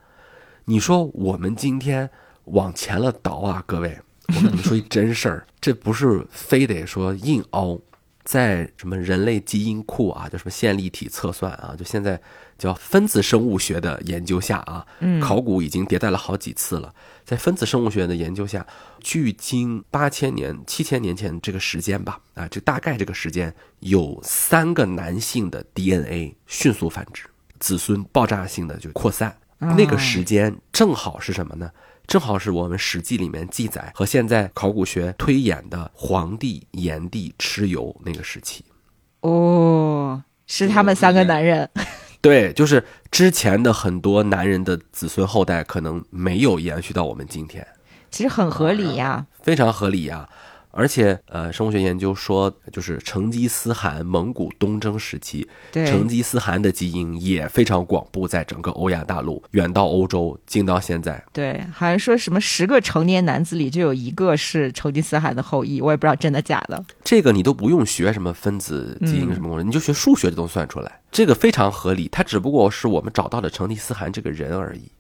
你说我们今天往前了倒啊，各位，我跟你们说一真事儿，这不是非得说硬凹。在什么人类基因库啊，叫什么线粒体测算啊，就现在叫分子生物学的研究下啊，考古已经迭代了好几次了。在分子生物学的研究下，距今八千年、七千年前这个时间吧，啊，这大概这个时间有三个男性的 DNA 迅速繁殖，子孙爆炸性的就扩散，那个时间正好是什么呢？正好是我们《史记》里面记载和现在考古学推演的黄帝、炎帝蚩尤那个时期，哦，是他们三个男人，[LAUGHS] 对，就是之前的很多男人的子孙后代可能没有延续到我们今天，其实很合理呀，非常合理呀。而且，呃，生物学研究说，就是成吉思汗蒙古东征时期，成吉思汗的基因也非常广布在整个欧亚大陆，远到欧洲，近到现在。对，好像说什么十个成年男子里就有一个是成吉思汗的后裔，我也不知道真的假的。这个你都不用学什么分子基因什么东西，你就学数学就能算出来，这个非常合理。它只不过是我们找到了成吉思汗这个人而已。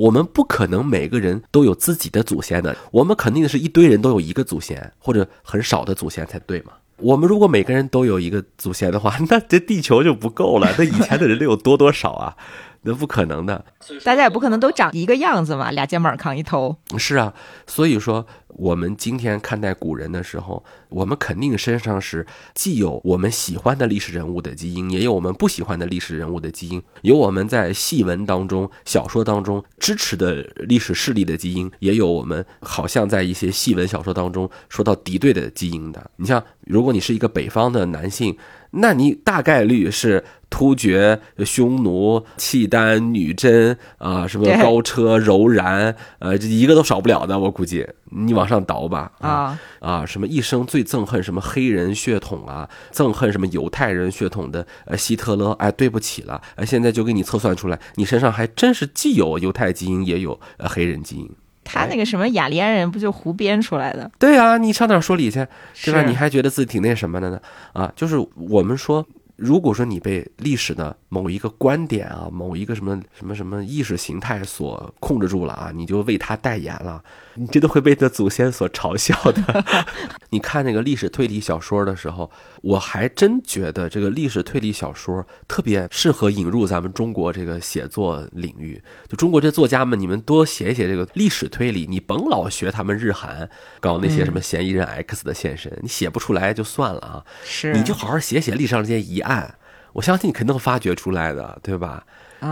我们不可能每个人都有自己的祖先的，我们肯定是一堆人都有一个祖先，或者很少的祖先才对嘛。我们如果每个人都有一个祖先的话，[LAUGHS] 那这地球就不够了。那以前的人类有多多少啊？那不可能的，大家也不可能都长一个样子嘛，俩肩膀扛一头。是啊，所以说我们今天看待古人的时候，我们肯定身上是既有我们喜欢的历史人物的基因，也有我们不喜欢的历史人物的基因，有我们在戏文当中、小说当中支持的历史势力的基因，也有我们好像在一些戏文小说当中说到敌对的基因的。你像，如果你是一个北方的男性。那你大概率是突厥、匈奴、契丹、女真啊，什么高车、柔然，呃，这一个都少不了的。我估计你往上倒吧，啊啊，什么一生最憎恨什么黑人血统啊，憎恨什么犹太人血统的呃希特勒，哎，对不起了，哎，现在就给你测算出来，你身上还真是既有犹太基因，也有呃黑人基因。他那个什么雅利安人不就胡编出来的？对啊，你上哪说理去？对吧？你还觉得自己挺那什么的呢？啊，就是我们说。如果说你被历史的某一个观点啊，某一个什么什么什么意识形态所控制住了啊，你就为他代言了，你真的会被的祖先所嘲笑的。[LAUGHS] 你看那个历史推理小说的时候，我还真觉得这个历史推理小说特别适合引入咱们中国这个写作领域。就中国这作家们，你们多写一写这个历史推理，你甭老学他们日韩搞那些什么嫌疑人 X 的现身，你写不出来就算了啊。是，你就好好写写历史上这些疑案。案，我相信你肯定能发掘出来的，对吧？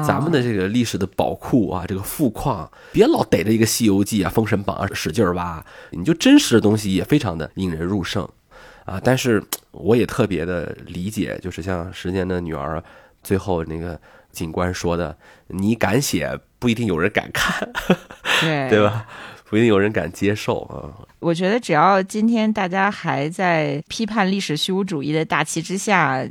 咱们的这个历史的宝库啊，这个富矿，别老逮着一个《西游记》啊、《封神榜》啊使劲挖，你就真实的东西也非常的引人入胜啊。但是我也特别的理解，就是像《时间的女儿》最后那个警官说的：“你敢写，不一定有人敢看，[LAUGHS] 对对吧？不一定有人敢接受啊。”我觉得，只要今天大家还在批判历史虚无主义的大旗之下。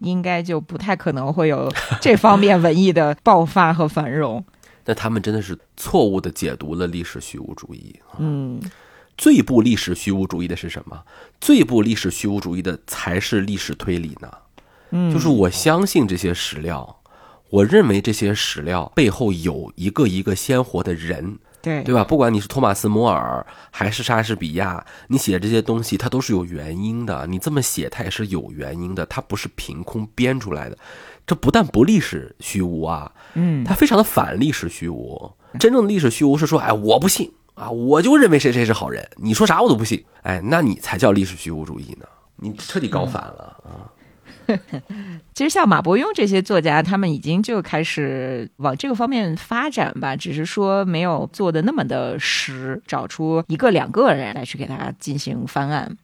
应该就不太可能会有这方面文艺的爆发和繁荣。[LAUGHS] 那他们真的是错误的解读了历史虚无主义。嗯，最不历史虚无主义的是什么？最不历史虚无主义的才是历史推理呢。嗯，就是我相信这些史料，我认为这些史料背后有一个一个鲜活的人。对对吧？不管你是托马斯·摩尔还是莎士比亚，你写这些东西，它都是有原因的。你这么写，它也是有原因的，它不是凭空编出来的。这不但不历史虚无啊，嗯，它非常的反历史虚无。真正的历史虚无是说，哎，我不信啊，我就认为谁谁是好人，你说啥我都不信。哎，那你才叫历史虚无主义呢，你彻底搞反了啊！[LAUGHS] 其实像马伯庸这些作家，他们已经就开始往这个方面发展吧，只是说没有做的那么的实，找出一个两个人来去给他进行翻案。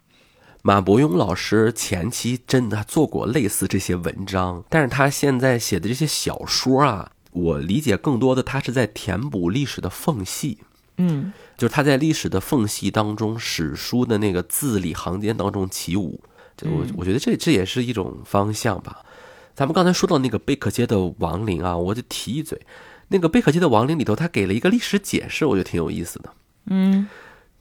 马伯庸老师前期真的做过类似这些文章，但是他现在写的这些小说啊，我理解更多的他是在填补历史的缝隙。嗯，就是他在历史的缝隙当中，史书的那个字里行间当中起舞。这我我觉得这这也是一种方向吧。咱们刚才说到那个贝克街的亡灵啊，我就提一嘴，那个贝克街的亡灵里头，他给了一个历史解释，我觉得挺有意思的。嗯，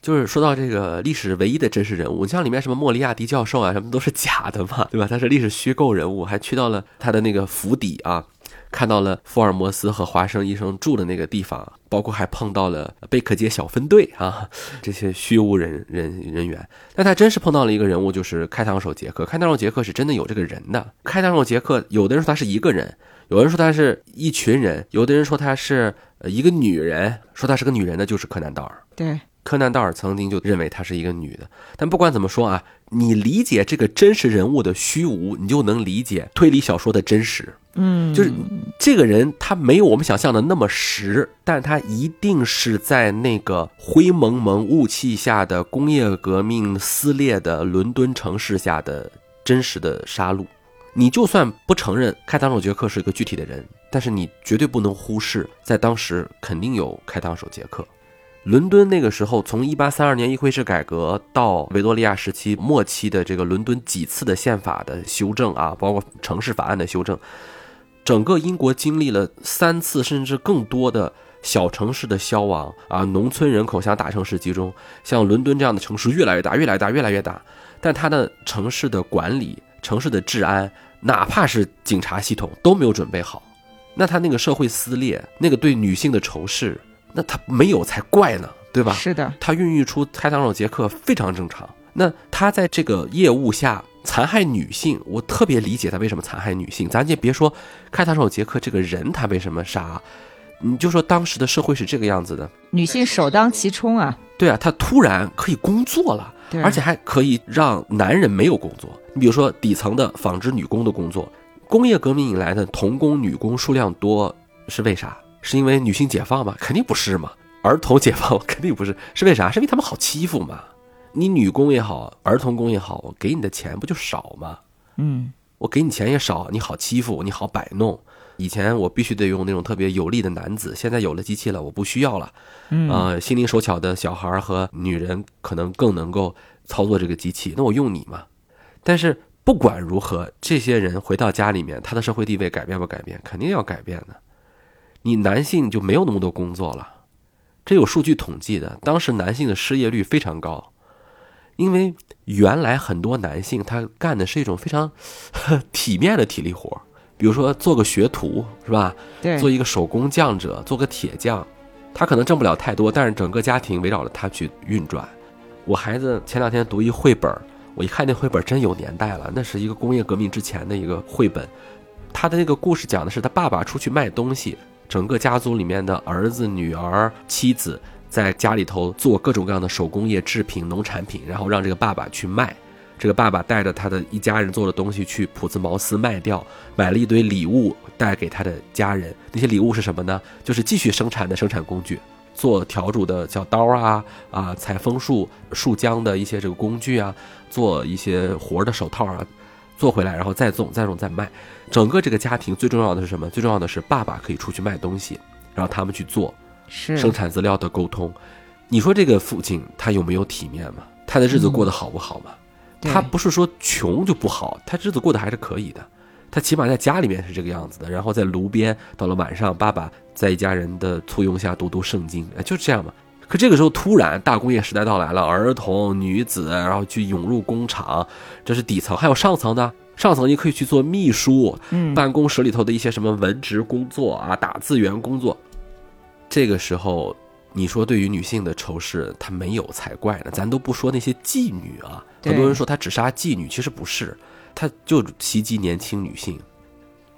就是说到这个历史唯一的真实人物，你像里面什么莫里亚蒂教授啊，什么都是假的嘛，对吧？他是历史虚构人物，还去到了他的那个府邸啊。看到了福尔摩斯和华生医生住的那个地方，包括还碰到了贝克街小分队啊，这些虚无人人人员。但他真是碰到了一个人物，就是开膛手杰克。开膛手杰克是真的有这个人的。开膛手杰克，有的人说他是一个人，有人说他是一群人，有的人说他是一个女人，说他是个女人的，就是柯南道尔。对。柯南道尔曾经就认为她是一个女的，但不管怎么说啊，你理解这个真实人物的虚无，你就能理解推理小说的真实。嗯，就是这个人他没有我们想象的那么实，但他一定是在那个灰蒙蒙雾气下的工业革命撕裂的伦敦城市下的真实的杀戮。你就算不承认开膛手杰克是一个具体的人，但是你绝对不能忽视，在当时肯定有开膛手杰克。伦敦那个时候，从一八三二年议会制改革到维多利亚时期末期的这个伦敦几次的宪法的修正啊，包括城市法案的修正，整个英国经历了三次甚至更多的小城市的消亡啊，农村人口向大城市集中，像伦敦这样的城市越来越大，越来越大，越来越大，但它的城市的管理、城市的治安，哪怕是警察系统都没有准备好，那他那个社会撕裂，那个对女性的仇视。那他没有才怪呢，对吧？是的，他孕育出开膛手杰克非常正常。那他在这个业务下残害女性，我特别理解他为什么残害女性。咱就别说开膛手杰克这个人，他为什么杀？你就说当时的社会是这个样子的，女性首当其冲啊。对啊，他突然可以工作了，而且还可以让男人没有工作。你比如说底层的纺织女工的工作，工业革命以来的童工女工数量多是为啥？是因为女性解放吗？肯定不是嘛。儿童解放 [LAUGHS] 肯定不是，是为啥？是因为他们好欺负嘛。你女工也好，儿童工也好，我给你的钱不就少吗？嗯，我给你钱也少，你好欺负，你好摆弄。以前我必须得用那种特别有力的男子，现在有了机器了，我不需要了。嗯，呃，心灵手巧的小孩和女人可能更能够操作这个机器，那我用你嘛。但是不管如何，这些人回到家里面，他的社会地位改变不改变？肯定要改变的。你男性就没有那么多工作了，这有数据统计的。当时男性的失业率非常高，因为原来很多男性他干的是一种非常 [LAUGHS] 体面的体力活，比如说做个学徒是吧？对，做一个手工匠者，做个铁匠，他可能挣不了太多，但是整个家庭围绕着他去运转。我孩子前两天读一绘本，我一看那绘本真有年代了，那是一个工业革命之前的一个绘本，他的那个故事讲的是他爸爸出去卖东西。整个家族里面的儿子、女儿、妻子，在家里头做各种各样的手工业制品、农产品，然后让这个爸爸去卖。这个爸爸带着他的一家人做的东西去普兹茅斯卖掉，买了一堆礼物带给他的家人。那些礼物是什么呢？就是继续生产的生产工具，做笤帚的小刀啊啊，采枫树树浆的一些这个工具啊，做一些活的手套啊。做回来，然后再种，再种，再卖。整个这个家庭最重要的是什么？最重要的是爸爸可以出去卖东西，然后他们去做生产资料的沟通。你说这个父亲他有没有体面嘛？他的日子过得好不好嘛？他不是说穷就不好，他日子过得还是可以的。他起码在家里面是这个样子的。然后在炉边，到了晚上，爸爸在一家人的簇拥下读读圣经，哎，就这样嘛。可这个时候突然大工业时代到来了，儿童、女子，然后去涌入工厂，这是底层，还有上层的。上层你可以去做秘书，嗯，办公室里头的一些什么文职工作啊，打字员工作。这个时候，你说对于女性的仇视，他没有才怪呢。咱都不说那些妓女啊，很多人说他只杀妓女，其实不是，他就袭击年轻女性。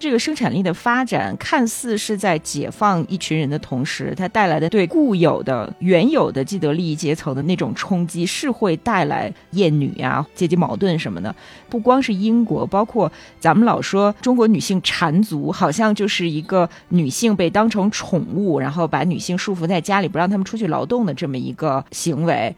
这个生产力的发展看似是在解放一群人的同时，它带来的对固有的、原有的既得利益阶层的那种冲击，是会带来厌女呀、阶级矛盾什么的。不光是英国，包括咱们老说中国女性缠足，好像就是一个女性被当成宠物，然后把女性束缚在家里，不让她们出去劳动的这么一个行为。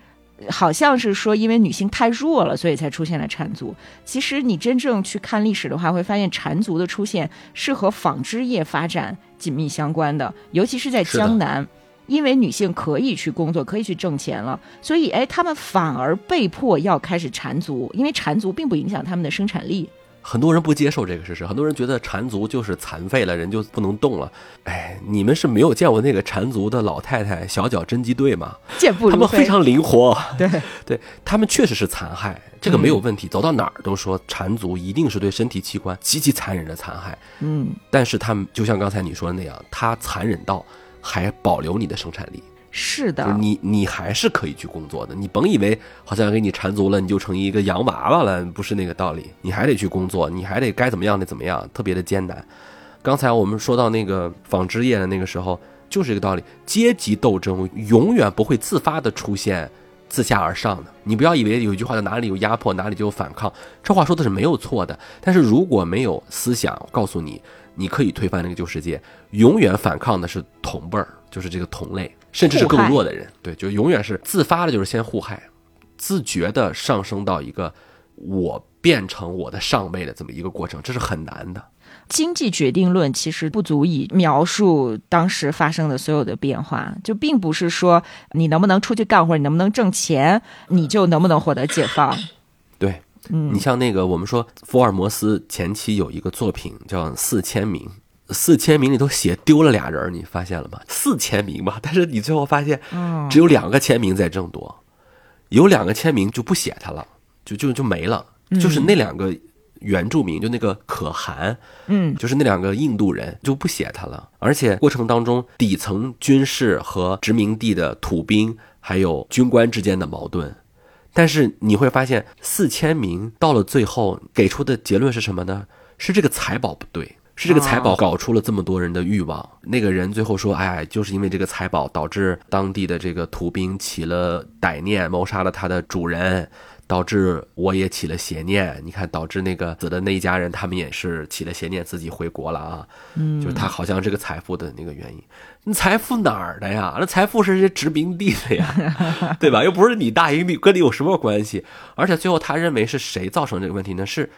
好像是说，因为女性太弱了，所以才出现了缠足。其实你真正去看历史的话，会发现缠足的出现是和纺织业发展紧密相关的，尤其是在江南，因为女性可以去工作，可以去挣钱了，所以哎，她们反而被迫要开始缠足，因为缠足并不影响她们的生产力。很多人不接受这个事实，很多人觉得缠足就是残废了，人就不能动了。哎，你们是没有见过那个缠足的老太太小脚侦缉队吗？健步他们非常灵活。对 [LAUGHS] 对，他们确实是残害，这个没有问题。走到哪儿都说缠足一定是对身体器官极其残忍的残害。嗯，但是他们就像刚才你说的那样，他残忍到还保留你的生产力。是的，你你还是可以去工作的，你甭以为好像给你缠足了，你就成一个洋娃娃了，不是那个道理，你还得去工作，你还得该怎么样得怎么样，特别的艰难。刚才我们说到那个纺织业的那个时候，就是这个道理，阶级斗争永远不会自发的出现，自下而上的。你不要以为有一句话叫哪里有压迫哪里就有反抗，这话说的是没有错的。但是如果没有思想告诉你，你可以推翻那个旧世界，永远反抗的是同辈儿，就是这个同类。甚至是更弱的人，对，就永远是自发的，就是先互害，自觉的上升到一个我变成我的上位的这么一个过程，这是很难的。经济决定论其实不足以描述当时发生的所有的变化，就并不是说你能不能出去干活，你能不能挣钱，你就能不能获得解放。[LAUGHS] 对，嗯，你像那个我们说福尔摩斯前期有一个作品叫《四签名》。四签名里头写丢了俩人，你发现了吗？四签名吧，[LAUGHS] 但是你最后发现，只有两个签名在争夺，有两个签名就不写他了，就就就没了，就是那两个原住民，就那个可汗，嗯，就是那两个印度人就不写他了，而且过程当中底层军事和殖民地的土兵还有军官之间的矛盾，但是你会发现四签名到了最后给出的结论是什么呢？是这个财宝不对。是这个财宝搞出了这么多人的欲望。那个人最后说：“哎，就是因为这个财宝，导致当地的这个土兵起了歹念，谋杀了他的主人，导致我也起了邪念。你看，导致那个死的那一家人，他们也是起了邪念，自己回国了啊。嗯，就是他好像这个财富的那个原因。那财富哪儿的呀？那财富是这殖民地的呀，[LAUGHS] 对吧？又不是你大英帝，跟你有什么关系？而且最后他认为是谁造成这个问题呢？是。”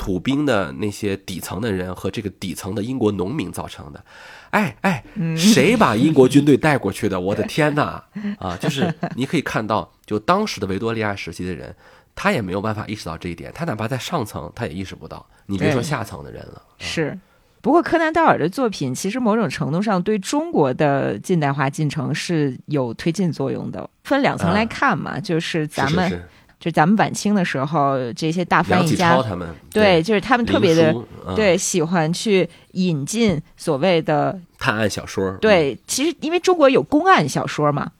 土兵的那些底层的人和这个底层的英国农民造成的，哎哎，谁把英国军队带过去的？我的天哪！[LAUGHS] 啊，就是你可以看到，就当时的维多利亚时期的人，他也没有办法意识到这一点，他哪怕在上层，他也意识不到。你别说下层的人了。是，不过柯南道尔的作品其实某种程度上对中国的近代化进程是有推进作用的。分两层来看嘛，就是咱们。就咱们晚清的时候，这些大翻译家，对，就是他们特别的对喜欢去引进所谓的探案小说。对，其实因为中国有公案小说嘛，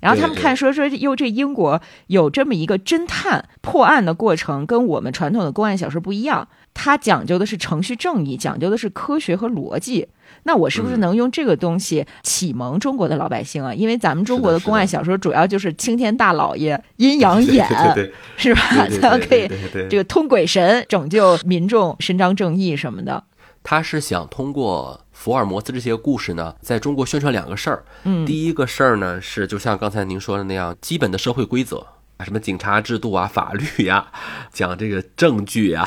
然后他们看说说，哟，这英国有这么一个侦探破案的过程，跟我们传统的公案小说不一样，它讲究的是程序正义，讲究的是科学和逻辑。那我是不是能用这个东西启蒙中国的老百姓啊？因为咱们中国的公案小说主要就是青天大老爷、阴阳眼，是吧？咱们可以这个通鬼神拯救民众、伸张正义什么的。他是想通过福尔摩斯这些故事呢，在中国宣传两个事儿。嗯，第一个事儿呢是，就像刚才您说的那样，基本的社会规则啊，什么警察制度啊、法律呀，讲这个证据呀，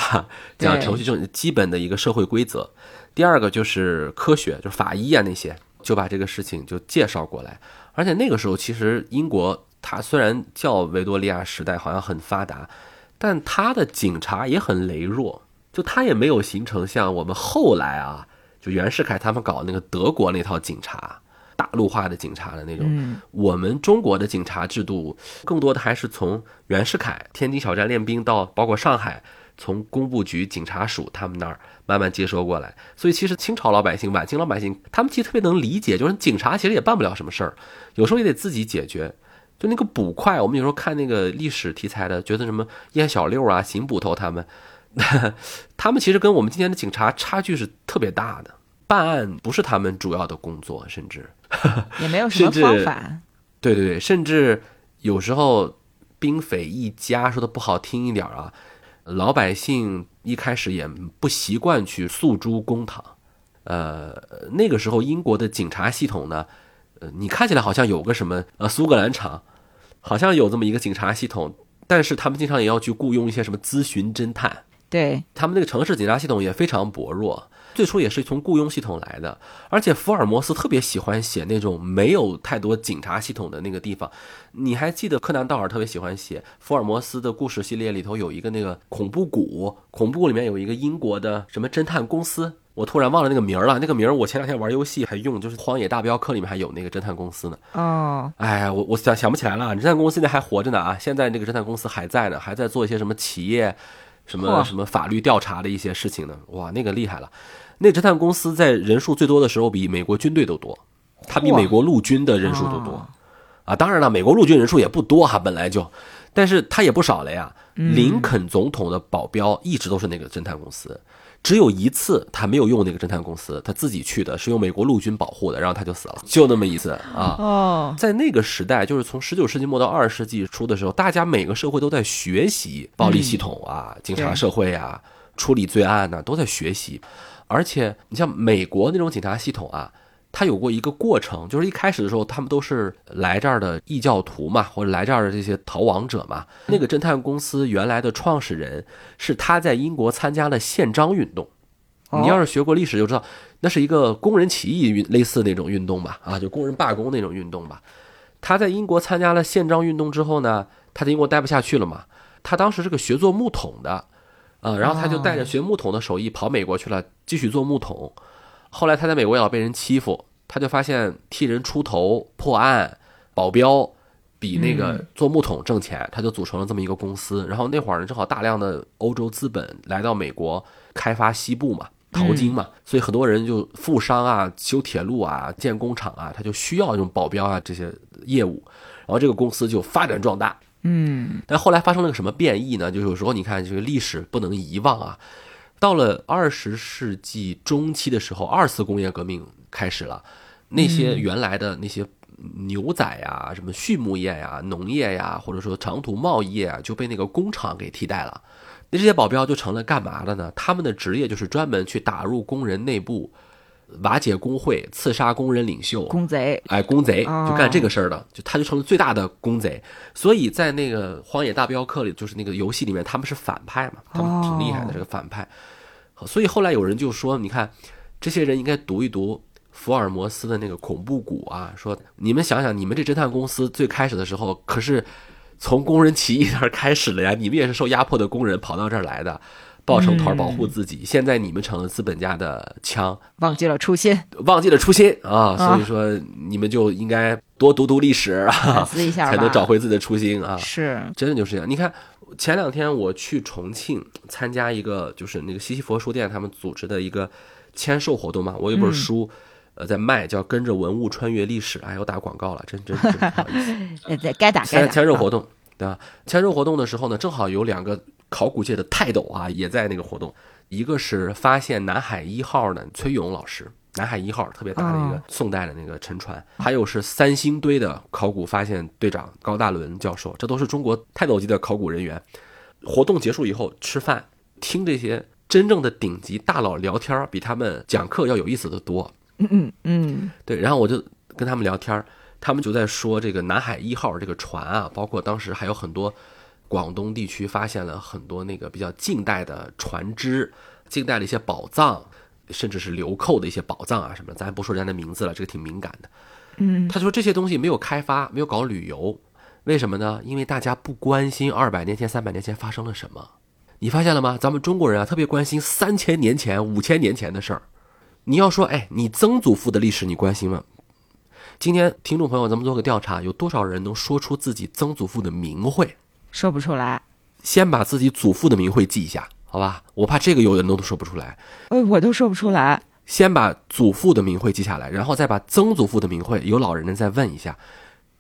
讲程序正基本的一个社会规则。第二个就是科学，就是法医啊那些，就把这个事情就介绍过来。而且那个时候，其实英国它虽然叫维多利亚时代，好像很发达，但它的警察也很羸弱，就它也没有形成像我们后来啊，就袁世凯他们搞那个德国那套警察，大陆化的警察的那种。我们中国的警察制度，更多的还是从袁世凯天津小站练兵到包括上海。从工部局、警察署他们那儿慢慢接收过来，所以其实清朝老百姓、晚清老百姓，他们其实特别能理解，就是警察其实也办不了什么事儿，有时候也得自己解决。就那个捕快，我们有时候看那个历史题材的，觉得什么燕小六啊、邢捕头他们，[LAUGHS] 他们其实跟我们今天的警察差距是特别大的，办案不是他们主要的工作，甚至 [LAUGHS] 也没有什么方法。[LAUGHS] 对对对，甚至有时候兵匪一家，说的不好听一点啊，老百姓一开始也不习惯去诉诸公堂。呃，那个时候英国的警察系统呢，呃，你看起来好像有个什么呃苏格兰场，好像有这么一个警察系统，但是他们经常也要去雇佣一些什么咨询侦探。对他们那个城市警察系统也非常薄弱，最初也是从雇佣系统来的。而且福尔摩斯特别喜欢写那种没有太多警察系统的那个地方。你还记得柯南道尔特别喜欢写福尔摩斯的故事系列里头有一个那个恐怖谷，恐怖谷里面有一个英国的什么侦探公司，我突然忘了那个名儿了。那个名儿我前两天玩游戏还用，就是《荒野大镖客》里面还有那个侦探公司呢。哦，哎，我我想想不起来了。侦探公司现在还活着呢啊！现在那个侦探公司还在呢，还在做一些什么企业。什么什么法律调查的一些事情呢？哇，那个厉害了！那侦探公司在人数最多的时候比美国军队都多，它比美国陆军的人数都多啊！当然了，美国陆军人数也不多哈，本来就，但是他也不少了呀。林肯总统的保镖一直都是那个侦探公司。只有一次，他没有用那个侦探公司，他自己去的，是用美国陆军保护的，然后他就死了，就那么一次啊。哦，在那个时代，就是从十九世纪末到二十世纪初的时候，大家每个社会都在学习暴力系统啊，警察社会啊，处理罪案呢，都在学习。而且，你像美国那种警察系统啊。它有过一个过程，就是一开始的时候，他们都是来这儿的异教徒嘛，或者来这儿的这些逃亡者嘛。那个侦探公司原来的创始人是他在英国参加了宪章运动。你要是学过历史就知道，那是一个工人起义运，类似那种运动吧，啊，就工人罢工那种运动吧。他在英国参加了宪章运动之后呢，他在英国待不下去了嘛。他当时是个学做木桶的，啊，然后他就带着学木桶的手艺跑美国去了，继续做木桶。后来他在美国也老被人欺负，他就发现替人出头破案保镖比那个做木桶挣钱，他就组成了这么一个公司。然后那会儿呢，正好大量的欧洲资本来到美国开发西部嘛，淘金嘛，所以很多人就富商啊、修铁路啊、建工厂啊，他就需要这种保镖啊这些业务，然后这个公司就发展壮大。嗯，但后来发生了个什么变异呢？就有时候你看这个历史不能遗忘啊。到了二十世纪中期的时候，二次工业革命开始了，那些原来的那些牛仔呀、什么畜牧业呀、农业呀，或者说长途贸易业啊，就被那个工厂给替代了。那这些保镖就成了干嘛的呢？他们的职业就是专门去打入工人内部，瓦解工会，刺杀工人领袖，工贼。哎，工贼就干这个事儿的，就他就成了最大的工贼。所以在那个《荒野大镖客》里，就是那个游戏里面，他们是反派嘛，他们挺厉害的，这个反派。所以后来有人就说：“你看，这些人应该读一读福尔摩斯的那个恐怖谷啊。说你们想想，你们这侦探公司最开始的时候可是从工人起义那儿开始了呀，你们也是受压迫的工人跑到这儿来的，抱成团保护自己。现在你们成了资本家的枪，忘记了初心，忘记了初心啊！所以说你们就应该多读读历史啊，[LAUGHS] 思一下，才能找回自己的初心啊！是，真的就是这样。你看。”前两天我去重庆参加一个，就是那个西西佛书店他们组织的一个签售活动嘛。我有本书，呃，在卖，叫《跟着文物穿越历史》。哎，我打广告了，真真真不好意思。[LAUGHS] 在该打该打。签签售活动，对吧？签售活动的时候呢，正好有两个考古界的泰斗啊，也在那个活动。一个是发现南海一号的崔勇老师。南海一号特别大的一个宋代的那个沉船，还有是三星堆的考古发现队长高大伦教授，这都是中国泰斗级的考古人员。活动结束以后吃饭，听这些真正的顶级大佬聊天，比他们讲课要有意思的多。嗯嗯嗯，对。然后我就跟他们聊天，他们就在说这个南海一号这个船啊，包括当时还有很多广东地区发现了很多那个比较近代的船只，近代的一些宝藏。甚至是流寇的一些宝藏啊什么的，咱不说人家的名字了，这个挺敏感的。嗯，他说这些东西没有开发，没有搞旅游，为什么呢？因为大家不关心二百年前、三百年前发生了什么。你发现了吗？咱们中国人啊，特别关心三千年前、五千年前的事儿。你要说，哎，你曾祖父的历史你关心吗？今天听众朋友，咱们做个调查，有多少人能说出自己曾祖父的名讳？说不出来。先把自己祖父的名讳记一下。好吧，我怕这个有人都说不出来，呃，我都说不出来。先把祖父的名讳记下来，然后再把曾祖父的名讳，有老人的再问一下。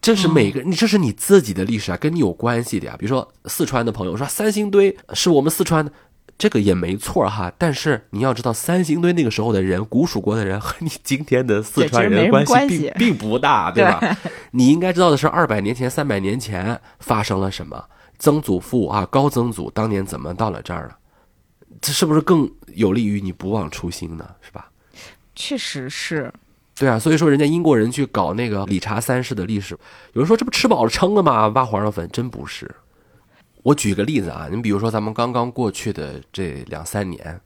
这是每个你，这是你自己的历史啊，跟你有关系的呀。比如说四川的朋友说三星堆是我们四川的，这个也没错哈。但是你要知道，三星堆那个时候的人，古蜀国的人和你今天的四川人关系并并不大，对吧？[LAUGHS] 你应该知道的是，二百年前、三百年前发生了什么，曾祖父啊、高曾祖当年怎么到了这儿了，这是不是更有利于你不忘初心呢？是吧？确实是，对啊，所以说人家英国人去搞那个理查三世的历史，有人说这不吃饱了撑的吗？挖皇上坟，真不是。我举个例子啊，你比如说咱们刚刚过去的这两三年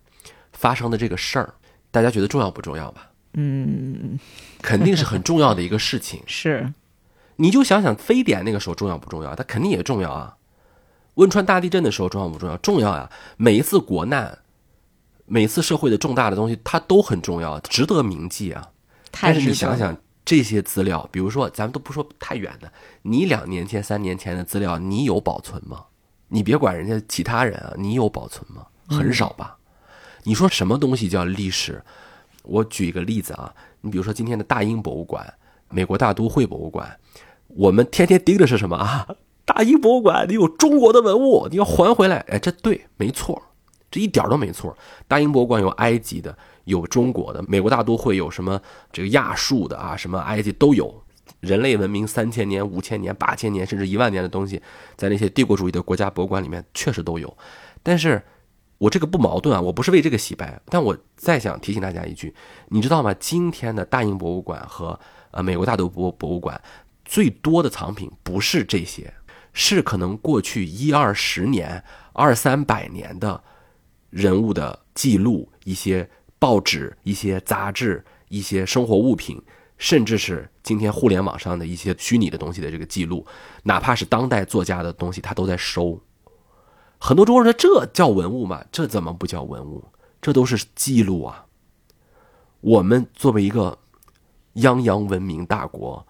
发生的这个事儿，大家觉得重要不重要吧？嗯，肯定是很重要的一个事情。[LAUGHS] 是你就想想非典那个时候重要不重要？它肯定也重要啊。汶川大地震的时候重要不重要？重要呀！每一次国难，每一次社会的重大的东西，它都很重要，值得铭记啊。但是你想想这些资料，比如说咱们都不说太远的，你两年前、三年前的资料，你有保存吗？你别管人家其他人啊，你有保存吗？很少吧。你说什么东西叫历史？我举一个例子啊，你比如说今天的大英博物馆、美国大都会博物馆，我们天天盯着是什么啊？大英博物馆，你有中国的文物，你要还回来。哎，这对，没错，这一点都没错。大英博物馆有埃及的，有中国的，美国大都会有什么这个亚述的啊，什么埃及都有。人类文明三千年、五千年、八千年，甚至一万年的东西，在那些帝国主义的国家博物馆里面确实都有。但是，我这个不矛盾啊，我不是为这个洗白，但我再想提醒大家一句，你知道吗？今天的大英博物馆和呃美国大都博博物馆最多的藏品不是这些，是可能过去一二十年、二三百年的人物的记录，一些报纸、一些杂志、一些生活物品，甚至是今天互联网上的一些虚拟的东西的这个记录，哪怕是当代作家的东西，他都在收。很多中国人说这叫文物吗？这怎么不叫文物？这都是记录啊。我们作为一个泱泱文明大国，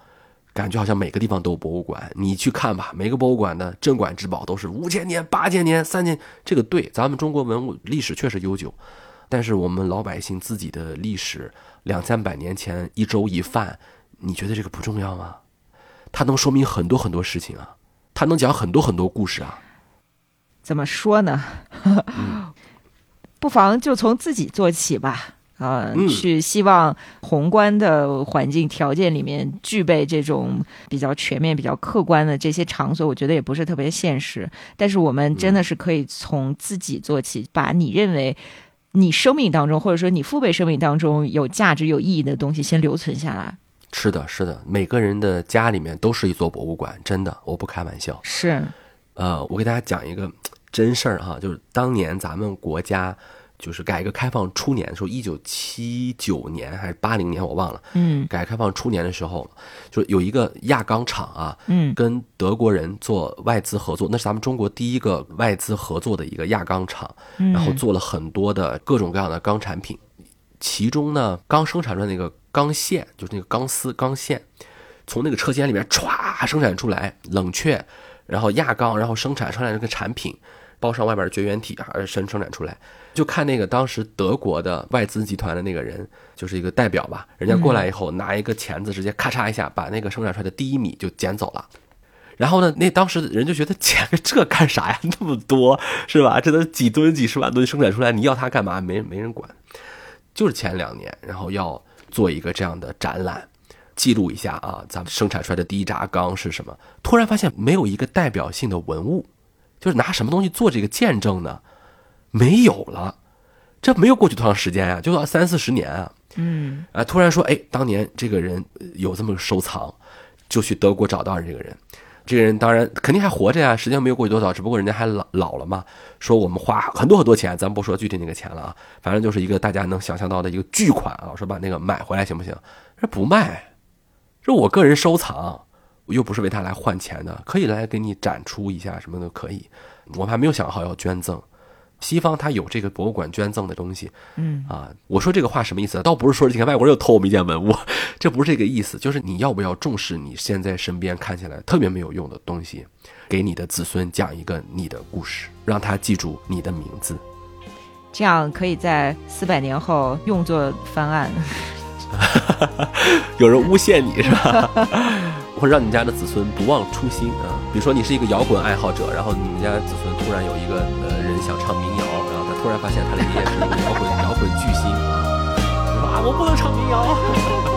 感觉好像每个地方都有博物馆。你去看吧，每个博物馆的镇馆之宝都是五千年、八千年、三千。这个对，咱们中国文物历史确实悠久，但是我们老百姓自己的历史两三百年前一粥一饭，你觉得这个不重要吗？它能说明很多很多事情啊，它能讲很多很多故事啊。怎么说呢？[LAUGHS] 不妨就从自己做起吧。呃，嗯去希望宏观的环境条件里面具备这种比较全面、比较客观的这些场所，我觉得也不是特别现实。但是我们真的是可以从自己做起，把你认为你生命当中，或者说你父辈生命当中有价值、有意义的东西，先留存下来。是的，是的，每个人的家里面都是一座博物馆，真的，我不开玩笑。是，呃，我给大家讲一个真事儿哈，就是当年咱们国家就是改革开放初年的时候，一九七九年还是八零年我忘了，嗯。改革开放初年的时候，就有一个轧钢厂啊，嗯。跟德国人做外资合作，那是咱们中国第一个外资合作的一个轧钢厂，嗯，然后做了很多的各种各样的钢产品，其中呢，刚生产出来那个钢线，就是那个钢丝钢线，从那个车间里面歘生产出来，冷却，然后轧钢，然后生产生产这个产品，包上外边的绝缘体，还生生产出来。就看那个当时德国的外资集团的那个人，就是一个代表吧，人家过来以后拿一个钳子，直接咔嚓一下把那个生产出来的第一米就捡走了。[LAUGHS] 然后呢，那当时人就觉得捡个这干啥呀？那么多是吧？这都几吨、几十万吨生产出来，你要它干嘛？没没人管。就是前两年，然后要做一个这样的展览，记录一下啊，咱们生产出来的第一轧钢是什么？突然发现没有一个代表性的文物，就是拿什么东西做这个见证呢？没有了，这没有过去多长时间呀、就要三四十年啊。嗯啊，突然说，哎，当年这个人呃有这么个收藏，就去德国找到这个人。这个人当然肯定还活着呀，时间没有过去多少，只不过人家还老老了嘛。说我们花很多很多钱，咱不说具体那个钱了啊，反正就是一个大家能想象到的一个巨款啊，说把那个买回来行不行？说不卖，说我个人收藏，我又不是为他来换钱的，可以来给你展出一下，什么都可以。我们还没有想好要捐赠。西方他有这个博物馆捐赠的东西，嗯啊，我说这个话什么意思？倒不是说你看外国人又偷我们一件文物，这不是这个意思，就是你要不要重视你现在身边看起来特别没有用的东西，给你的子孙讲一个你的故事，让他记住你的名字。这样可以在四百年后用作翻案。[LAUGHS] 有人诬陷你是吧？会让你家的子孙不忘初心啊。比如说你是一个摇滚爱好者，然后你们家子孙突然有一个呃人想唱民谣，然后他突然发现他的爷爷是一个摇滚摇滚巨星啊，说啊我不能唱民谣。